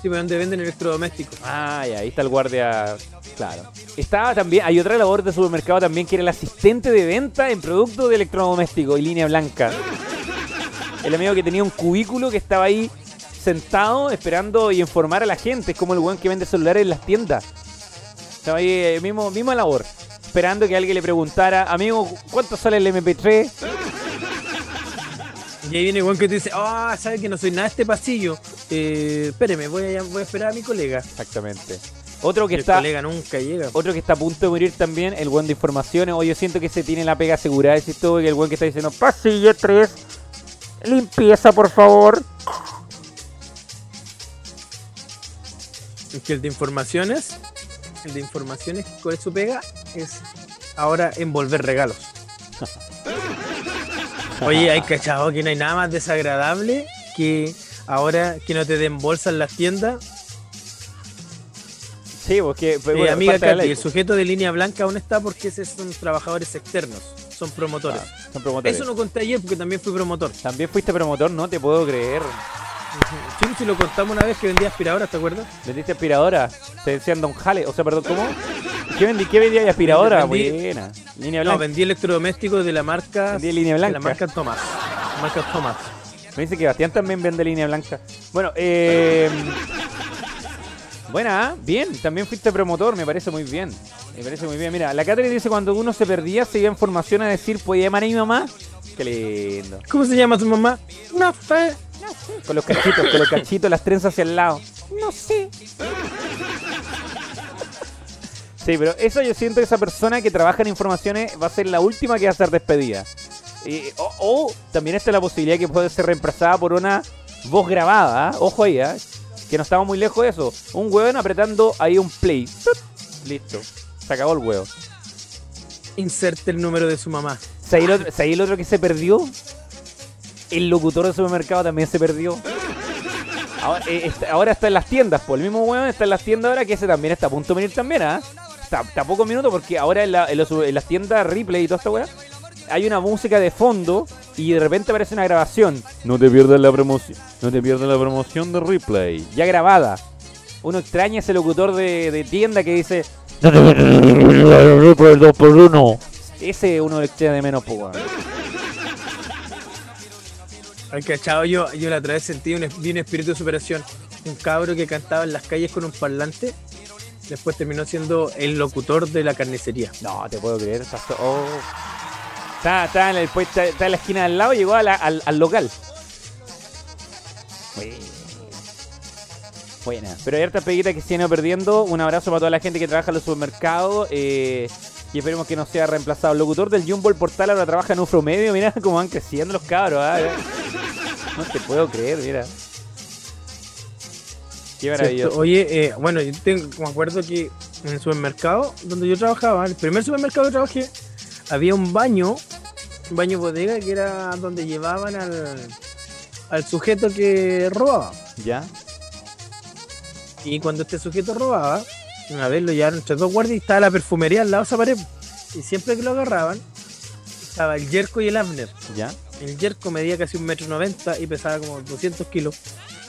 Sí, donde venden electrodomésticos. Ah, ya, ahí está el guardia. Claro. Estaba también, hay otra labor de supermercado también que era el asistente de venta en productos de electrodoméstico y línea blanca. El amigo que tenía un cubículo que estaba ahí sentado esperando y informar a la gente. Es como el weón que vende celulares en las tiendas. Estaba ahí, eh, mismo, misma labor. Esperando que alguien le preguntara, amigo, ¿cuánto sale el MP3? Y ahí viene igual que te dice, ah, oh, ¿sabes que no soy nada de este pasillo? Eh, espéreme, voy a, voy a esperar a mi colega. Exactamente. Otro que está. El colega nunca llega. Otro que está a punto de morir también, el buen de informaciones. O yo siento que se tiene la pega asegurada. Es todo que el buen que está diciendo, pasillo 3, limpieza por favor. Es que el de informaciones, el de informaciones, ¿cuál es su pega? Es ahora envolver regalos. Oye, hay cachado que no hay nada más desagradable que ahora que no te den bolsa en las tiendas. Sí, porque. Pues, eh, amiga Katy, el sujeto de línea blanca aún está porque esos son trabajadores externos, son promotores. Ah, son promotores. Eso no conté ayer porque también fui promotor. También fuiste promotor, no te puedo creer. Si lo contamos una vez que vendía aspiradoras, ¿te acuerdas? ¿Vendiste aspiradora? Te decían Don Jale, o sea, perdón, ¿cómo? ¿Qué, vendí, qué vendía aspiradora? Buena. Línea blanca. No, vendí electrodomésticos de la marca. Vendí línea blanca. De la marca Thomas. marca Thomas. Me dice que Bastián también vende línea blanca. Bueno, eh. Buena, ¿eh? bien, también fuiste promotor, me parece muy bien. Me parece muy bien. Mira, la Catherine dice cuando uno se perdía se iba en formación a decir, ¿podía llamar a mi mamá? Qué lindo. ¿Cómo se llama tu mamá? No sé. Con los cachitos, con los cachitos, las trenzas hacia el lado. No sé. Sí, pero eso yo siento que esa persona que trabaja en informaciones va a ser la última que va a ser despedida. o, también está la posibilidad que puede ser reemplazada por una voz grabada. ¿ah? Ojo ahí, ¿eh? que no estamos muy lejos de eso. Un hueón apretando ahí un play. Listo. Se acabó el huevo. Inserte el número de su mamá. ¿Sabes el, otro que se perdió? El locutor de supermercado también se perdió. Eh, ahora, está, en las tiendas, por el mismo hueón está en las tiendas ahora que ese también está a punto de venir también, ¿ah? Está, a pocos porque ahora en, las tiendas Ripley y toda esta weá hay una música de fondo y de repente aparece una grabación. No te pierdas la promoción. No te pierdas la promoción de replay. Ya grabada. Uno extraña ese locutor de, tienda que dice. No te pierdas replay 2 por 1 Ese uno le extraña de menos, pues. Ay, cachado, yo, yo la otra vez sentí un, vi un espíritu de superación. Un cabro que cantaba en las calles con un parlante. Después terminó siendo el locutor de la carnicería. No, te puedo creer. Oh. Está, en el, está, en la esquina del lado, llegó al, al, local. Buena. Pero hay hartas peguitas que se han ido perdiendo. Un abrazo para toda la gente que trabaja en los supermercados. Eh, y esperemos que no sea reemplazado. El locutor del Jumbo Portal ahora trabaja en un Medio. Mira cómo van creciendo los cabros. ¿ah? No te puedo creer, mira. Qué maravilloso. Oye, eh, bueno, yo tengo, me acuerdo que en el supermercado donde yo trabajaba, el primer supermercado que trabajé, había un baño, un baño bodega que era donde llevaban al, sujeto que robaba. ¿Ya? Y cuando este sujeto robaba, una vez lo llevaron entre dos guardias y estaba la perfumería al lado de esa pared. Y siempre que lo agarraban, estaba el Yerko y el Abner. ¿Ya? El Yerko medía casi un metro noventa y pesaba como 200 kilos.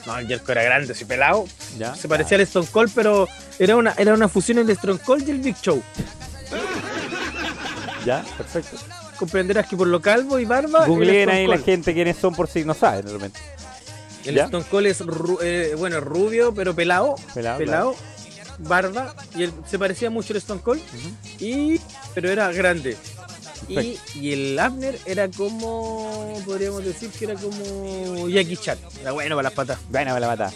No, el Yerko era grande, así pelado. ¿Ya? Se parecía al Stone Cold, pero era una, era una fusión entre el Stone Cold y el Big Show. Ya, perfecto. Comprenderás que por lo calvo y barba. Googleen ahí la gente quiénes son por si no saben realmente. El Stone Cold es eh, bueno, rubio, pero pelado. Pelado. Barba. Y él, se parecía mucho al Stone Cold. y, pero era grande. Y, y, el Abner era como, podríamos decir que era como Jackie Chan. Era bueno para las patas. Bueno para las patas.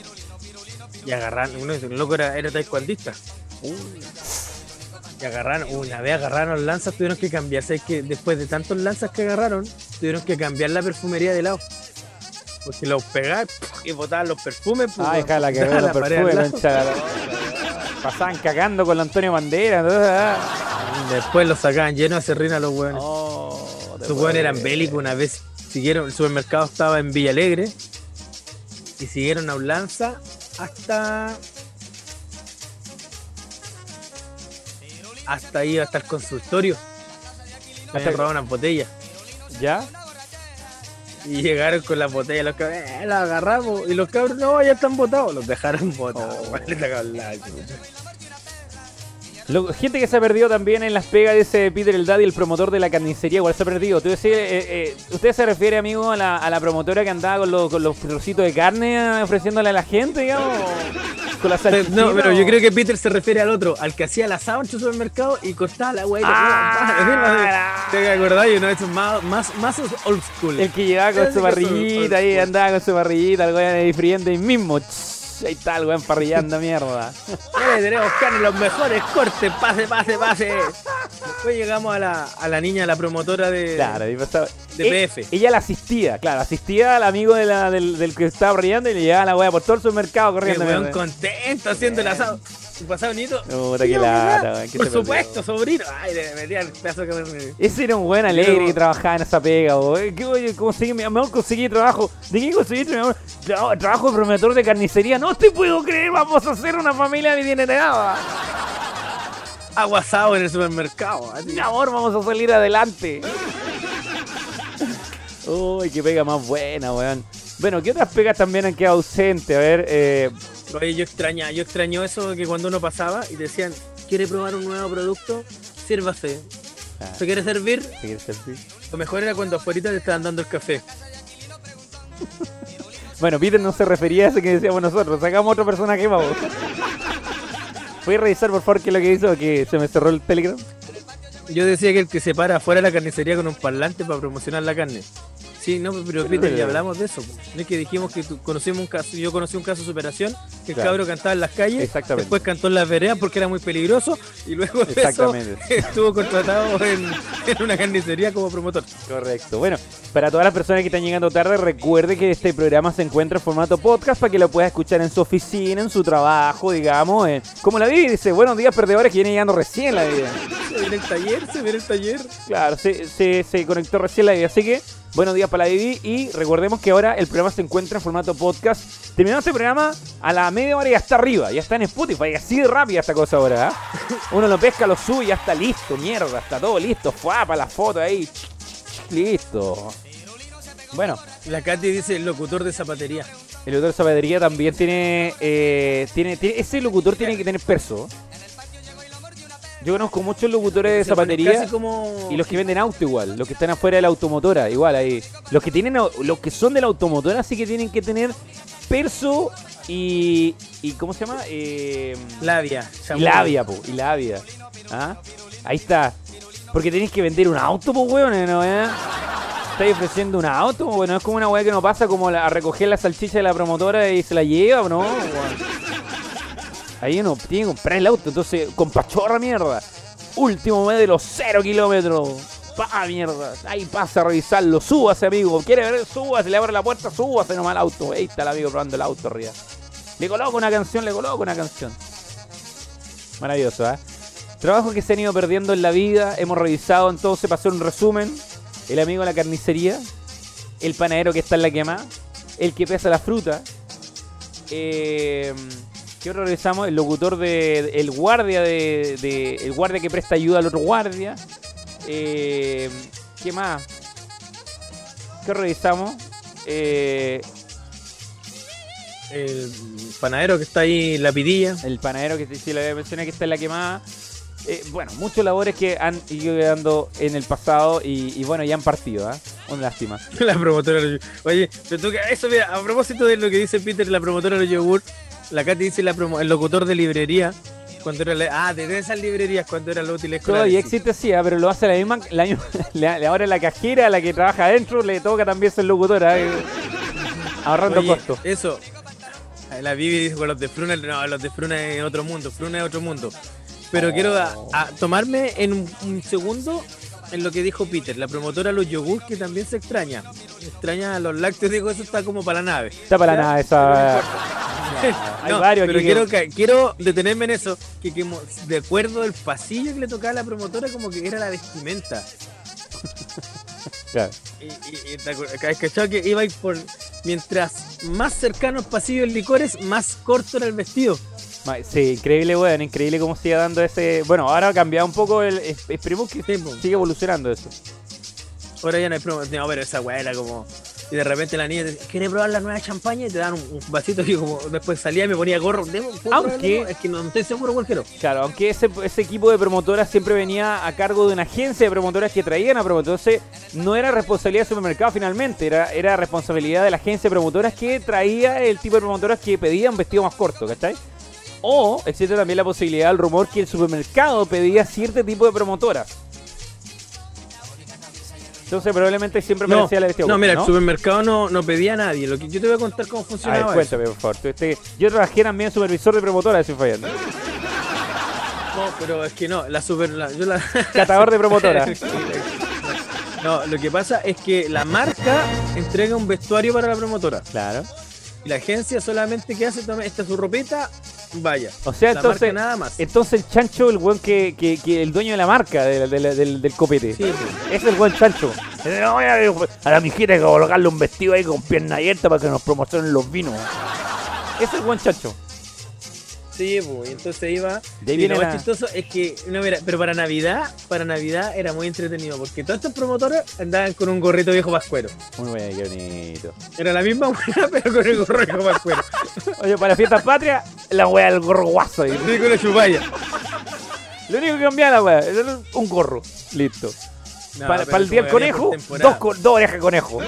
Y agarran, uno dice, el loco era, era taekwondista. Uh agarraron, una vez agarraron lanzas, tuvieron que cambiarse. que después de tantos lanzas que agarraron, tuvieron que cambiar la perfumería de lado. Porque los pegaban y botaban los perfumes. Pues, Ay, jala que los perfumes, Pasaban cagando con la Antonio Bandera. Después los sacaban llenos de serrina los hueones. Oh, los hueones eran bélicos. Una vez siguieron, el supermercado estaba en Villa Alegre y siguieron a un lanza hasta hasta ahí, hasta el consultorio. Hasta robaron unas botellas. ¿Ya? Y llegaron con las botellas, los cabros, eh, las agarramos. Y los cabros, no, ya están botados. Los dejaron botados. Oh. gente que se ha perdido también en las pegas de ese Peter el Daddy, el promotor de la carnicería, igual se ha perdido. ¿Tú decís, eh, eh, ¿Usted se refiere, amigo, a la, a la promotora que andaba con, los, con los trocitos de carne ofreciéndole a la gente, digamos? No, pero yo creo que Peter se refiere al otro, al que hacía la asado en su supermercado y cortaba la hueá. Ah, ¿Te acordás? Uno de esos más, más, más old school. El que llegaba con su parrillita ahí, andaba con su el weón ahí friendo ahí mismo. Ahí está el weón parrillando mierda. tenemos carne, los mejores cortes, pase, pase, pase. Después llegamos a la, a la niña, la promotora de, claro, de PF. E, ella la asistía, claro, asistía al amigo de la, del, del, que estaba brillando y le llevaba la weá por todo el supermercado corriendo. El contento haciendo el asado. ¿Y pasaba bonito? Puta que lata, Por supuesto, sobrino. Ay, le metía el pedazo que me... Ese era un buen alegre que trabajaba en esa pega, ¿Qué oye, conseguí, mi amor, conseguí trabajo. ¿De qué conseguiste, mi amor? Trabajo de promotor de carnicería. No te puedo creer, vamos a hacer una familia bien heredada. aguasado en el supermercado. Mi amor, vamos a salir adelante. Uy, qué pega más buena, weón. Bueno, ¿qué otras pegas también han quedado ausentes? A ver, eh... Oye, yo extraña, yo extraño eso de que cuando uno pasaba y decían, ¿quiere probar un nuevo producto? Sírvase. Ah. ¿Se quiere servir? ¿Se quiere servir? Lo mejor era cuando afuera te estaban dando el café. bueno, Peter no se refería a eso que decíamos nosotros. Sacamos otra persona que vamos. Voy a revisar por favor qué es lo que hizo, que se me cerró el Telegram. Yo decía que el que se para afuera de la carnicería con un parlante para promocionar la carne. Sí, no, pero Peter, ya hablamos de eso. No es que dijimos que conocimos un caso, yo conocí un caso de superación, que el cabro cantaba en las calles, después cantó en las veredas porque era muy peligroso y luego de eso estuvo contratado en, una carnicería como promotor. Correcto. Bueno, para todas las personas que están llegando tarde, recuerde que este programa se encuentra en formato podcast para que lo pueda escuchar en su oficina, en su trabajo, digamos. como la vi, dice, buenos días perdedores que viene llegando recién la vida. El taller, se viene el taller. Claro, se, se, se conectó recién la vida, así que Buenos días para la Vivi y recordemos que ahora el programa se encuentra en formato podcast. Terminamos este programa a la media hora y ya está arriba, ya está en Spotify, así de rápida esta cosa ahora. ¿eh? Uno lo pesca, lo sube y ya está listo, mierda, está todo listo, fue para la foto ahí. Listo. Bueno. La Katy dice el locutor de zapatería. El locutor de zapatería también tiene, eh, tiene, tiene ese locutor tiene que tener perso. Yo conozco muchos locutores de zapatería y los que venden auto igual, los que están afuera de la automotora, igual ahí. Los que tienen los que son de la automotora sí que tienen que tener perso y, y ¿cómo se llama? Eh, labia. Y labia, po, y labia. ¿Ah? Ahí está. Porque tenéis que vender un auto, pues, weón, ¿no? Eh? ¿Estáis ofreciendo un auto? Bueno, es como una weá que no pasa como a recoger la salchicha de la promotora y se la lleva, ¿no? Ahí uno tiene que comprar el auto, entonces, con pachorra mierda. Último mes de los 0 kilómetros. Pa mierda. Ahí pasa a revisarlo. Súbase, amigo. ¿Quiere ver? Súbase, le abre la puerta, súbase nomás al auto. Ahí está el amigo probando el auto arriba. Le coloco una canción, le coloco una canción. Maravilloso, ¿eh? Trabajo que se han ido perdiendo en la vida. Hemos revisado entonces, pasó un resumen. El amigo de la carnicería. El panadero que está en la quema. El que pesa la fruta. Eh ¿Qué otro revisamos? El locutor de. El guardia de, El guardia que presta ayuda al otro guardia. Eh, ¿Qué más? ¿Qué revisamos? Eh, el panadero que está ahí en la pidilla. El panadero que sí, la mencioné que está en la quemada. Eh, bueno, muchos labores que han ido quedando en el pasado y, bueno, ya han partido, ¿eh? Una lástima. la promotora. Oye, pero tú, eso, mira, a propósito de lo que dice Peter, la promotora de yogur, la Katy dice la el locutor de librería. Cuando era la, ah, de esas librerías cuando era la útil escolar. y existe sí, ah, pero lo hace la misma. La, ahora la cajera, la que trabaja adentro, le toca también ser locutora. Eh, ahorrando costos. Eso. La Vivi dice con los de Fruna, no, los de Fruna es otro mundo, Fruna es otro mundo. Pero quiero tomarme en un, segundo en lo que dijo Peter, la promotora de los yogur que también se extraña. Extraña a los lácteos, digo, eso está como para la nave. Está para la nave, esa. Hay varios pero quiero, quiero detenerme en eso, que, de acuerdo al pasillo que le tocaba a la promotora, como que era la vestimenta. Claro. Y, y, que iba a ir por. Mientras más cercano al pasillo del licores, más corto era el vestido. Sí, increíble, weón, increíble cómo sigue dando ese. Bueno, ahora ha cambiado un poco el. Esperemos que sigue evolucionando eso. Ahora ya no hay promo. No, pero esa weá era como. Y de repente la niña te dice, ¿quieres probar la nueva champaña? Y te dan un, vasito y como después salía y me ponía gorro. Aunque, es que no, estoy seguro cuál quiero. Claro, aunque ese, ese equipo de promotoras siempre venía a cargo de una agencia de promotoras que traían a promotores. Entonces, no era responsabilidad del supermercado finalmente, era, era responsabilidad de la agencia de promotoras que traía el tipo de promotoras que pedía un vestido más corto, ¿cachai? O existe también la posibilidad, el rumor, que el supermercado pedía cierto tipo de promotora. Entonces probablemente siempre me decía la vestida. No, mira, el supermercado no, no pedía a nadie. Lo que yo te voy a contar cómo funcionaba. A ver, cuéntame, por favor. Este, yo trabajé también supervisor de promotora, si fallando. No, pero es que no, la super. yo la... Catador de promotora. no, lo que pasa es que la marca entrega un vestuario para la promotora. Claro. Y la agencia solamente que hace, toma esta su ropita, vaya. O sea, entonces, nada más. entonces el chancho, el buen que, que, el dueño de la marca del, del, copete. Sí, Es el buen chancho. A la mijita hay que colocarle un vestido ahí con pierna abierta para que nos promocionen los vinos. Es el buen chancho. Sí, pues, entonces iba. De y lo más chistoso es que, no, mira, pero para Navidad, para Navidad era muy entretenido, porque todos estos promotores andaban con un gorrito viejo pascuero. Muy bueno, qué bonito. Era la misma weá, pero con el gorro viejo pascuero. Oye, para fiestas patria, la weá del gorro guaso. Sí, con la chupalla. Lo único que cambiaba la weá, era un gorro. Listo. para, el día del conejo, dos, dos orejas de conejo.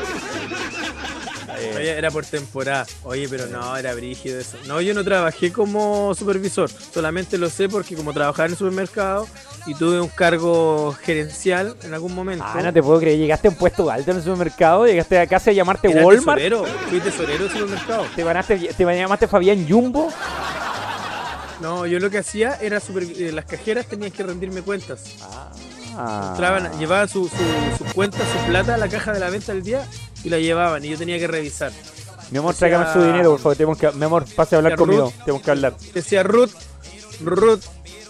Oye, era por temporada. Oye, pero no, era brígido eso. No, yo no trabajé como supervisor. Solamente lo sé porque como trabajaba en el supermercado y tuve un cargo gerencial en algún momento. Ah, no te puedo creer. Llegaste a un puesto alto en el supermercado. Llegaste a casa a llamarte Walmart. Tesorero. Fui tesorero del supermercado. ¿Te, ganaste, ¿Te llamaste Fabián Jumbo? No, yo lo que hacía era super, eh, las cajeras tenían que rendirme cuentas. Ah. llevaban su, su, su, cuenta, su plata a la caja de la venta del día y la llevaban y yo tenía que revisar. Mi amor, tráigame su dinero, por favor. Tenemos que, mi amor, pase a hablar conmigo. tenemos que hablar. Decía Ruth, Ruth,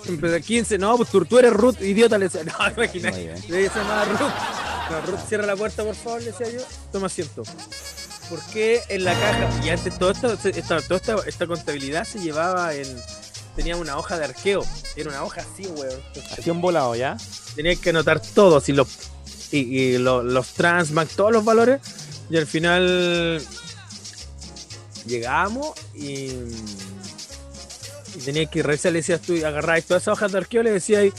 empecé 15. No, pues tú, eres Ruth, idiota. Le decía, no, imagínate. Le decía nada Ruth. No, Ruth, cierra la puerta, por favor, le decía yo. Toma asiento. Porque en la caja, y antes todo esto, esta, toda esta, esta contabilidad se llevaba en. Tenía una hoja de arqueo. Era una hoja así, weón. Así un volado, ¿ya? Tenía que anotar todo, y los, y, y los Transbank, todos los valores y al final llegamos y, y tenía que revisar, le decías tú, agarrar todas esas hojas de arqueo, le decía ahí,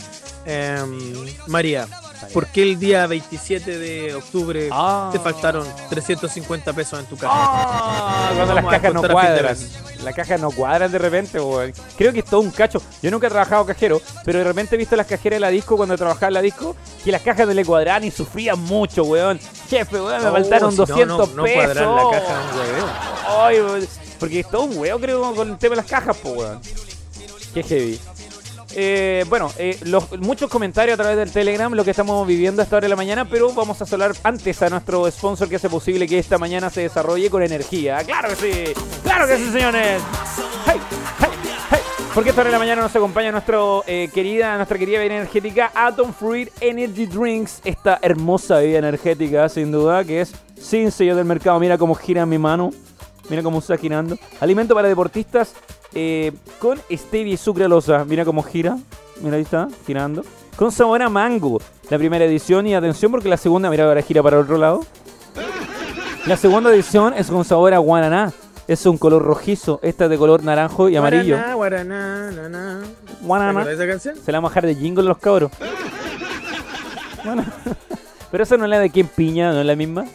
em, María, ¿por qué el día 27 de octubre ah. te faltaron 350 pesos en tu caja? Ah, cuando las cajas no cuadran. Las cajas no cuadran de repente, Creo que es todo un cacho. Yo nunca he trabajado cajero, pero de repente he visto las cajeras de la disco cuando trabajaba en la disco, que las cajas no le cuadran y sufrían mucho, weón. Jefe, weón, me faltaron 200 no, no, pesos. la caja, Ay, porque es todo un weón, creo, con el tema de las cajas, pues, weón. Qué heavy. Eh, bueno, eh, muchos comentarios a través del Telegram, lo que estamos viviendo a esta hora de la mañana, pero vamos a hablar antes a nuestro sponsor que hace posible que esta mañana se desarrolle con energía. ¡Claro que sí! ¡Claro que sí, señores! ¡Hey! ¡Hey! ¡Hey! Porque esta hora de la mañana nos acompaña nuestro, eh, querida, nuestra querida bebida energética Atom Fruit Energy Drinks, esta hermosa bebida energética, sin duda, que es sin sello del mercado. Mira cómo gira mi mano. Mira cómo está girando. Alimento para deportistas eh, con stevia y sucralosa. Mira cómo gira. Mira, ahí está, girando. Con sabor a mango. La primera edición. Y atención porque la segunda, mira, ahora gira para el otro lado. La segunda edición es con sabor a guaraná. Es un color rojizo. Esta es de color naranjo y amarillo. Guaraná, guaraná, guaraná. esa canción? Se la vamos a bajar de jingle los cabros. Pero esa no es la de quien piña, no es la misma.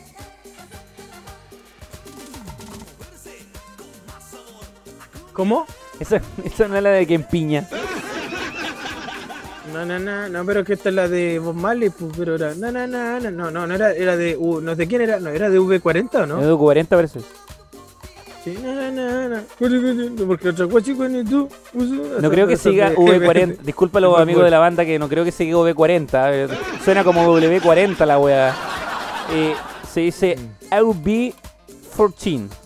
¿Cómo? Esa, no es la de quien piña. No, no, no, no, pero que esta es la de Bob Marley, pues, pero era. No, no, no, no, no, no, no era, era de. Uh, no sé de quién era, no, era de V40 o no? de V40 parece. Sí, no, no, no, no. Porque otra cosa tú. No creo que siga V40. Disculpa los amigos de la banda que no creo que siga V40. Suena como W40 la wea. Eh, se dice LB14.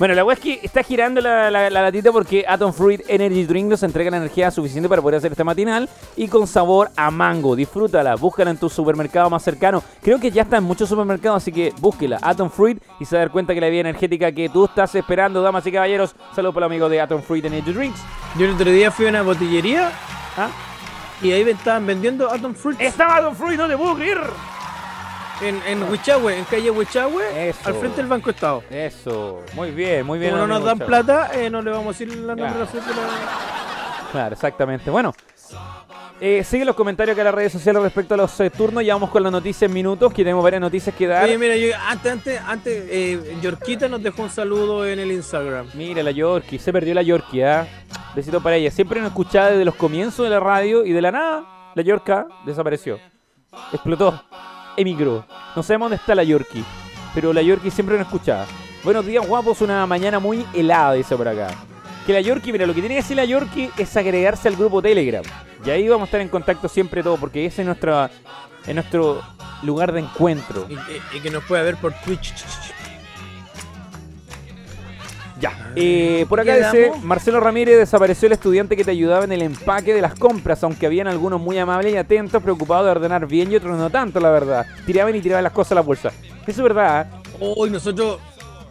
Bueno, la weá es que está girando la, la, latita porque Atom Fruit Energy Drink nos entrega la energía suficiente para poder hacer este matinal y con sabor a mango. Disfrútala, búscala en tu supermercado más cercano. Creo que ya está en muchos supermercados, así que búsquela, Atom Fruit, y se va a dar cuenta que la vida energética que tú estás esperando, damas y caballeros. Saludos para los amigos de Atom Fruit Energy Drinks. Yo el otro día fui a una botillería ¿Ah? y ahí estaban vendiendo Atom Fruit. Estaba Atom Fruit, no te puedo creer en, en Huichahue, en calle Huichahue, al frente del Banco Estado. Eso, muy bien, muy bien. Como no nos dan plata, eh, no le vamos a decir la nombre de la Claro, exactamente. Bueno, eh, sigue los comentarios que las redes sociales respecto a los eh, turnos. Ya vamos con las noticias en minutos, que tenemos varias noticias que dar. Oye, mira, yo, antes, antes, antes eh, Yorkita nos dejó un saludo en el Instagram. Mira, la Yorkie, se perdió la Yorkie, ¿ah? Besito para ella. Siempre nos escuchaba desde los comienzos de la radio y de la nada, la Yorka desapareció. Explotó emigró. No sabemos dónde está la Yorkie, pero la Yorkie siempre nos escuchaba. Buenos días, guapos. Una mañana muy helada, dice por acá. Que la Yorkie, mira, lo que tiene que hacer la Yorkie es agregarse al grupo Telegram. Y ahí vamos a estar en contacto siempre todo, porque ese es, nuestra, es nuestro lugar de encuentro. y que nos pueda ver por Twitch. Ya. Eh, por acá dice, Marcelo Ramírez desapareció el estudiante que te ayudaba en el empaque de las compras, aunque habían algunos muy amables y atentos, preocupados de ordenar bien y otros no tanto, la verdad. Tiraban y tiraban las cosas a la bolsa. Eso es verdad. Hoy nosotros,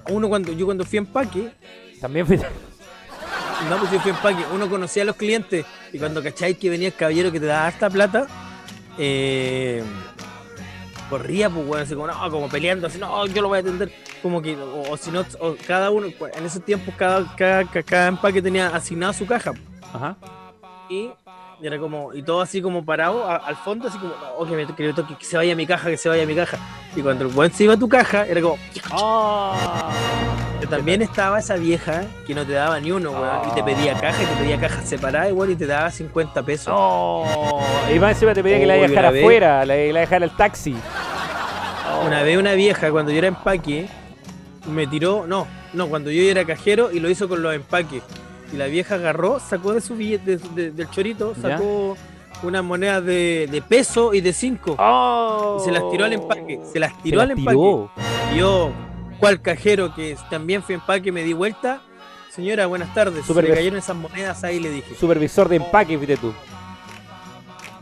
uno cuando yo cuando fui a empaque, también fui... No, pues yo fui empaque. Uno conocía a los clientes y cuando cacháis que venía el caballero que te daba esta plata, eh, corría, pues, bueno, así como, no, como peleando, así, no, yo lo voy a atender. Como que, o, si no, cada uno, en esos tiempos, cada, cada, cada empaque tenía asignado su caja. Ajá. Y era como, y todo así como parado al fondo, así como, oh, que, me, que, que, se vaya a mi caja, que se vaya a mi caja. Y cuando el buen se iba a tu caja, era como, oh. También estaba esa vieja que no te daba ni uno, weón, y te pedía caja, y te pedía caja separada, igual, y te daba 50 pesos. Oh. Y más encima te pedía que la dejara afuera, la, la dejara el taxi. Una vez una vieja, cuando yo era empaque, me tiró, no, no, cuando yo era cajero y lo hizo con los empaques. Y la vieja agarró, sacó de su billete, del chorito, sacó unas monedas de, peso y de cinco. Oh. y se las tiró al empaque. Se las tiró al empaque. Yo, cual cajero que también fui empaque, me di vuelta. Señora, buenas tardes. Se le cayeron esas monedas ahí, le dije. Supervisor de empaque, viste tú.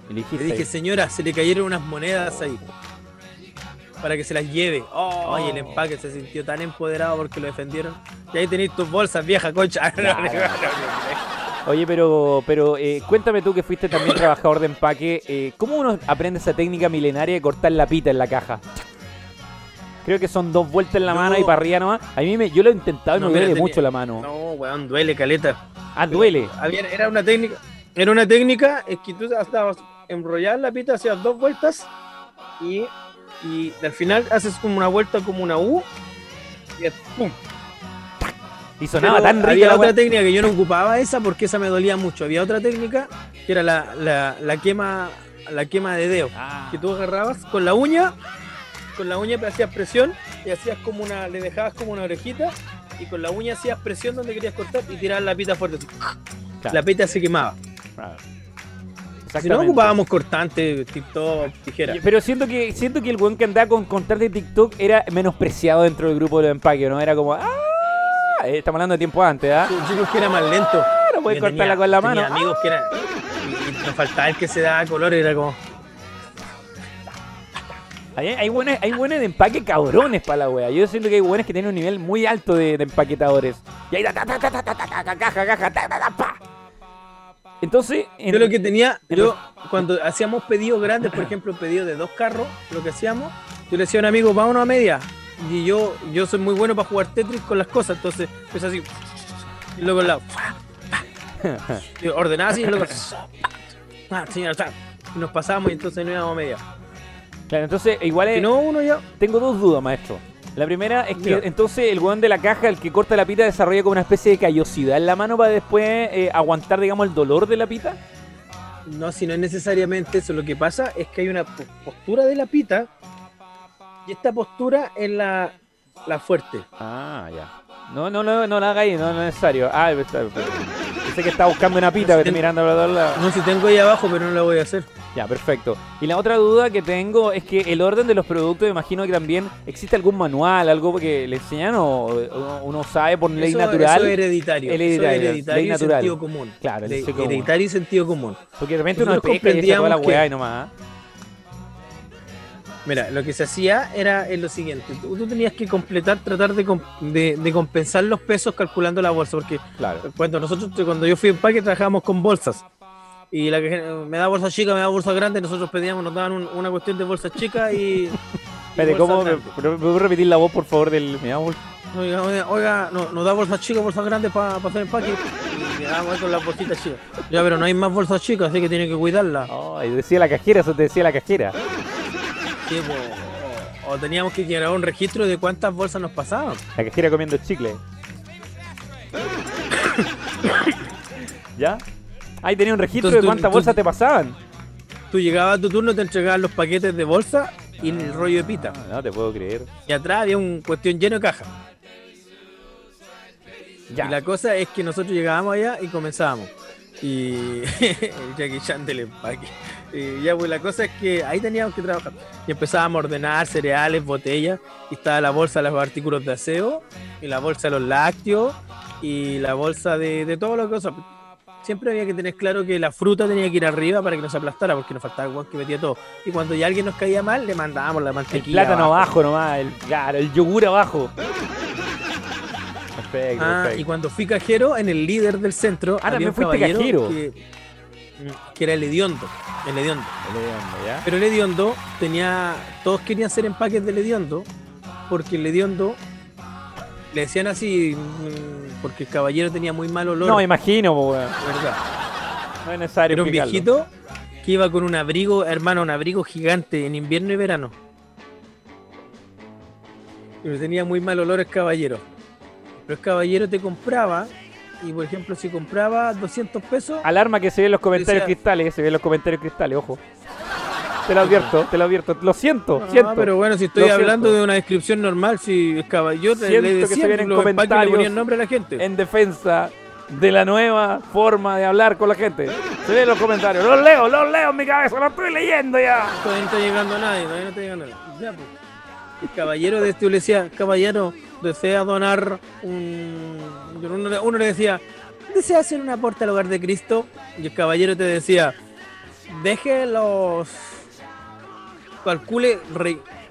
le dije, señora, se le cayeron unas monedas ahí para que se las lleve. Oh, y el empaque se sintió tan empoderado porque lo defendieron. Y ahí tenéis tus bolsas, vieja concha. Oye, pero, pero eh, cuéntame tú que fuiste también trabajador de empaque, eh, ¿cómo uno aprende esa técnica milenaria de cortar la pita en la caja? Creo que son dos vueltas en la mano y para arriba nomás. A mí me, yo lo he intentado y me duele mucho la mano. No, weón, duele, caleta. Ah, duele. era una técnica, era una técnica, es que tú estabas enrollar la pita, hacías dos vueltas y y al final haces como una vuelta como una U y ¡pum! Y sonaba tan rica. Había otra técnica que yo no ocupaba esa porque esa me dolía mucho. Había otra técnica que era la, la, quema la quema de dedo. Ah. Que tú agarrabas con la uña, con la uña hacías presión y hacías como una, le dejabas como una orejita y con la uña hacías presión donde querías cortar y tirabas la pita fuerte. La pita se quemaba. Si no ocupábamos cortante, TikTok, tijera. Pero siento que siento que el buen que andaba con cortante de TikTok era menospreciado dentro del grupo de los empaques, ¿no? Era como, ¡ah! Eh, estamos hablando de tiempo antes, ¿ah? Yo creo que era más lento. Ah, no puedes cortarla con la mano. amigos que eran. Y, nos faltaba el que se daba color, era como. Hay, hay, buenos, hay de empaque cabrones para la wea. Yo siento que hay buenos que tienen un nivel muy alto de, empaquetadores. Y ahí, ta, ta, ta, ta, ta, ta, ta, caja, caja, ta, ta, ta, pa. Entonces, yo lo que tenía, yo cuando hacíamos pedidos grandes, por ejemplo, pedidos de dos carros, lo que hacíamos, yo le decía a un amigo, vámonos a media. Y yo, yo soy muy bueno para jugar Tetris con las cosas, entonces pues así, y luego al lado, ordenaba así, y luego, ah, y nos pasábamos y entonces no íbamos a media. Claro, entonces igual es, no, uno ya... tengo dos dudas, maestro. La primera es que entonces el weón de la caja, el que corta la pita, desarrolla como una especie de callosidad en la mano para después eh, aguantar, digamos, el dolor de la pita. No, si no es necesariamente eso. Lo que pasa es que hay una postura de la pita y esta postura es la, la fuerte. Ah, ya. No, no, no, no la hagáis, no, no es necesario. Ah, sé que está buscando una pita, no, mirando a los lados. No, si tengo ahí abajo, pero no la voy a hacer. Ya, perfecto. Y la otra duda que tengo es que el orden de los productos, imagino que también existe algún manual, algo que le enseñan o uno sabe por ley natural. Eso es hereditario. hereditario, eso es hereditario y sentido común. Claro, hereditario y sentido común. Porque de repente uno pesca y toda la weá y nomás. ¿ah? Mira, lo que se hacía era lo siguiente: tú, tenías que completar, tratar de, compensar los pesos calculando la bolsa, porque claro. cuando nosotros, cuando yo fui en parque, trabajábamos con bolsas. Y la que me da bolsa chica, me da bolsa grande, nosotros pedíamos, nos daban una cuestión de bolsa chica y. Espérate, ¿cómo? ¿Me, puedo repetir la voz, por favor, del. Me da bolsa? Oiga, oiga, nos da bolsa chica, bolsa grande para hacer empaque. Y me damos con las bolsitas chicas. Ya, pero no hay más bolsas chicas, así que tiene que cuidarla. Oh, y decía la cajera, eso te decía la cajera o, teníamos que llevar un registro de cuántas bolsas nos pasaban. La cajera comiendo chicle. ¿Ya? Ahí tenía un registro de cuántas bolsas te pasaban. Tú llegabas a tu turno, te entregaban los paquetes de bolsa y el rollo de pita. Ah, no, te puedo creer. Y atrás había un cuestión lleno de caja. Ya. Y la cosa es que nosotros llegábamos allá y comenzábamos. Y el Jackie Chan del empaque. Y ya, pues la cosa es que ahí teníamos que trabajar. Y empezábamos a ordenar cereales, botellas, y estaba la bolsa de los artículos de aseo, y la bolsa de los lácteos, y la bolsa de, de todo lo que. Siempre había que tener claro que la fruta tenía que ir arriba para que no se aplastara, porque nos faltaba igual que metía todo. Y cuando ya alguien nos caía mal, le mandábamos la mantequilla. El plátano abajo, nomás, el, claro, el yogur abajo. Perfecto, ah, Y cuando fui cajero, en el líder del centro, ah, había un caballero que, que, era el hediondo. El hediondo. El hediondo, ¿ya? Pero el hediondo tenía. Todos querían ser empaques del hediondo, porque el hediondo le decían así mm, porque el caballero tenía muy mal olor. No, imagino, weón. ¿Verdad? No es necesario. Era un viejito que iba con un abrigo, hermano, un abrigo gigante en invierno y verano. Y tenía muy mal olor el caballero. Pero el caballero te compraba y por ejemplo si compraba 200 pesos... Alarma que se ve en los comentarios cristales, se ve en los comentarios cristales, ojo. Te lo advierto, te lo advierto. Lo siento, siento. pero bueno, si estoy hablando de una descripción normal, si es caballero, le decía que se vienen comentarios nombre a la gente. En defensa de la nueva forma de hablar con la gente. Se ven los comentarios. Los leo, los leo en mi cabeza, los estoy leyendo ya. Todavía no está llegando nadie, todavía no está llegando nadie. Ya, pues. El caballero de este le decía, caballero, desea donar un... Uno, le decía, ¿desea hacer un aporte al hogar de Cristo? Y el caballero te decía, deje los... Calcule,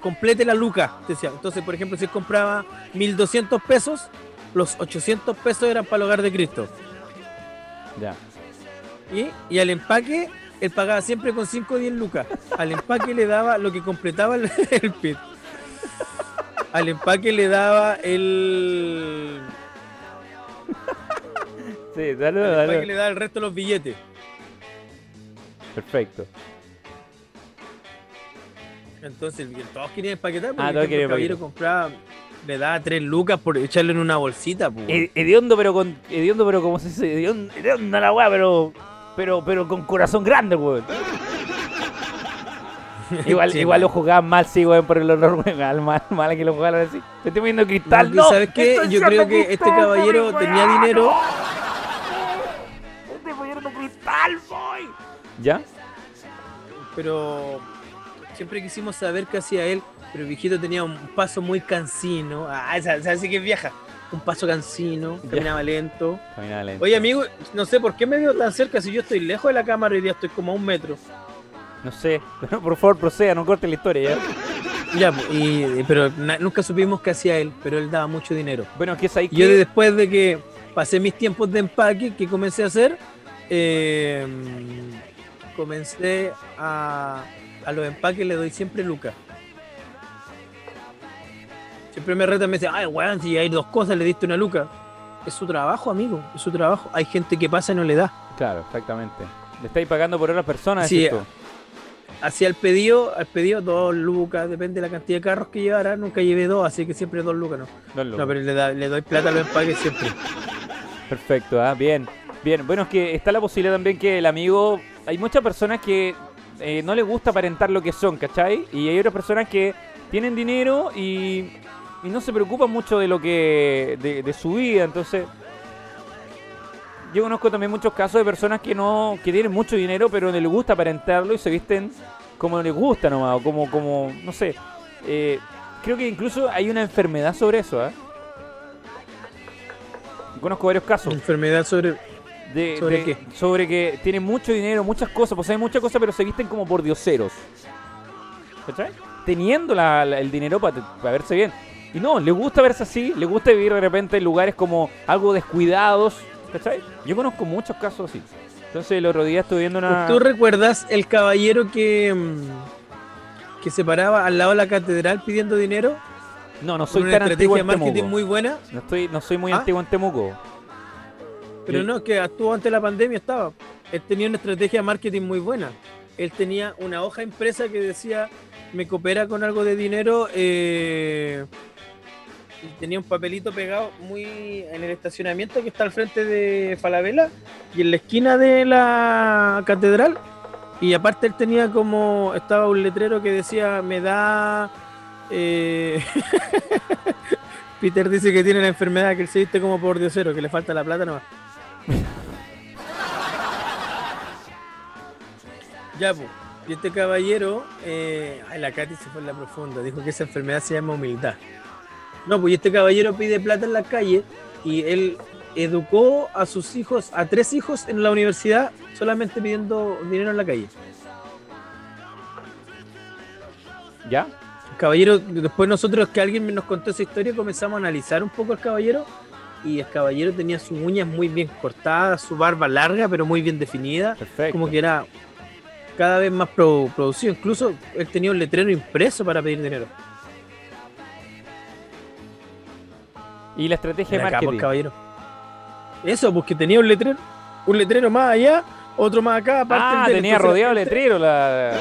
complete la luca. Decía. Entonces, por ejemplo, si compraba 1200 pesos, los 800 pesos eran para el hogar de Cristo. Ya. Y, y al empaque, él pagaba siempre con 5 o 10 lucas. Al empaque le daba lo que completaba el, el pit al empaque le daba el. Sí, dale, al empaque le daba el resto de los billetes. Perfecto. Entonces, todos querían empaquetar porque ah, todos el caballero compraba, le daba tres lucas por echarle en una bolsita. Pues. Hediondo, pero con. Hediondo, pero como se dice. Hediondo, la weá, pero. Pero, pero con corazón grande, weón. igual, igual lo jugaban mal, sí, weón, por el honor, weón. Mal, mal que lo jugaban así. Te estoy viendo cristal, no. ¿Sabes qué? Yo creo que este caballero tenía dinero. Estoy poniendo cristal, boy. ¿Ya? Pero siempre quisimos saber qué hacía él. Pero el viejito tenía un paso muy cansino. Ah, ¿sabes que es vieja? Un paso cansino, caminaba lento. caminaba lento. Oye, amigo, no sé por qué me veo tan cerca si yo estoy lejos de la cámara y ya estoy como a un metro. No sé, pero por favor proceda, no corte la historia ya. Ya, y, pero nunca supimos qué hacía él, pero él daba mucho dinero. Bueno, que es ahí Yo después de que pasé mis tiempos de empaque, que comencé a hacer, eh, comencé a, a los empaques le doy siempre lucas. Siempre me reta me dice, ay, weón, si hay dos cosas, le diste una luca. Es su trabajo, amigo, es su trabajo. Hay gente que pasa y no le da. Claro, exactamente. Le estáis pagando por otras personas. Sí, hacía el pedido, al pedido dos lucas, depende de la cantidad de carros que llevara, nunca llevé dos, así que siempre dos lucas, ¿no? No, pero le, doy plata a los empaques siempre. Perfecto, ¿ah? bien. Bien, bueno, es que está la posibilidad también que el amigo, hay muchas personas que eh, no les gusta aparentar lo que son, ¿cachai? Y hay otras personas que tienen dinero y, y no se preocupan mucho de lo que, de, su vida, entonces yo conozco también muchos casos de personas que no que tienen mucho dinero pero no les gusta aparentarlo y se visten como les gusta nomás o como como no sé eh, creo que incluso hay una enfermedad sobre eso ¿eh? conozco varios casos enfermedad sobre de, ¿Sobre qué? Sobre que tienen mucho dinero, muchas cosas, hay muchas cosas, pero se visten como por dioseros. ¿Cachai? Teniendo el dinero para verse bien. Y no, le gusta verse así, le gusta vivir de repente en lugares como algo descuidados, ¿Cachai? Yo conozco muchos casos así. Entonces el otro día estuve viendo una. ¿Tú recuerdas el caballero que, mm, que se paraba al lado de la catedral pidiendo dinero? No, no soy tan de marketing muy buena. No estoy, no soy muy ¿Ah? antiguo en Temuco. Pero no, que actuó antes de la pandemia estaba. Él tenía una estrategia de marketing muy buena. Él tenía una hoja impresa que decía, me coopera con algo de dinero, eh, tenía un papelito pegado muy en el estacionamiento que está al frente de Falabella y en la esquina de la catedral. Y aparte él tenía como, estaba un letrero que decía, me da... Eh, Peter dice que tiene la enfermedad, que él se viste como por diosero, que le falta la plata nomás. ya, pues. Y este caballero, eh, ay, la Katy se fue en la profunda, dijo que esa enfermedad se llama humildad. No, pues este caballero pide plata en la calle y él educó a sus hijos, a tres hijos en la universidad, solamente pidiendo dinero en la calle. ¿Ya? caballero, después nosotros que alguien nos contó esa historia, comenzamos a analizar un poco al caballero y el caballero tenía sus uñas muy bien cortadas, su barba larga pero muy bien definida. Perfecto. Como que era cada vez más producido. Incluso él tenía un letrero impreso para pedir dinero. Y la estrategia de marketing. caballero. Eso, porque tenía un letrero, un letrero más allá, otro más acá, aparte. Ah, tenía rodeado el letrero la.